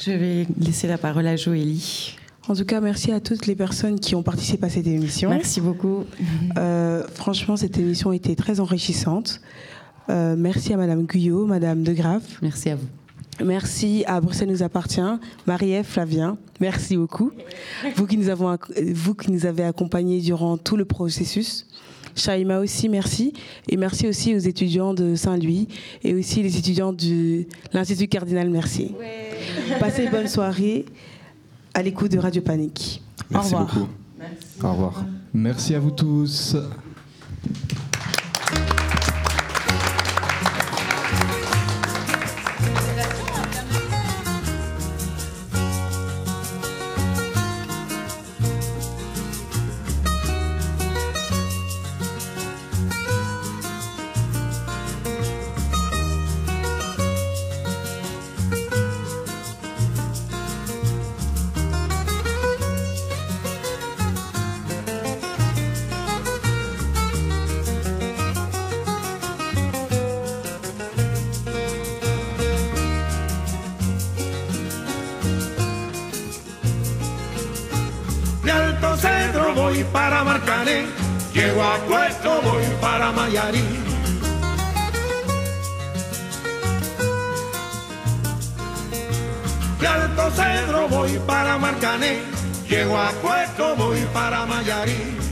S4: Je vais laisser la parole à Joélie.
S11: En tout cas, merci à toutes les personnes qui ont participé à cette émission.
S4: Merci beaucoup.
S11: Euh, franchement, cette émission était très enrichissante. Euh, merci à Madame Guyot, Madame De Graaf.
S6: Merci à vous.
S11: Merci à Bruxelles nous appartient, Marie-Ève Flavien. Merci beaucoup. Vous qui, nous avons, vous qui nous avez accompagnés durant tout le processus. Shaima aussi, merci. Et merci aussi aux étudiants de Saint-Louis et aussi les étudiants de l'Institut Cardinal Merci. Passez une bonne soirée à l'écoute de Radio Panique.
S5: Merci
S11: Au revoir.
S5: beaucoup. Au revoir. Merci à vous tous.
S32: Para Mayarí.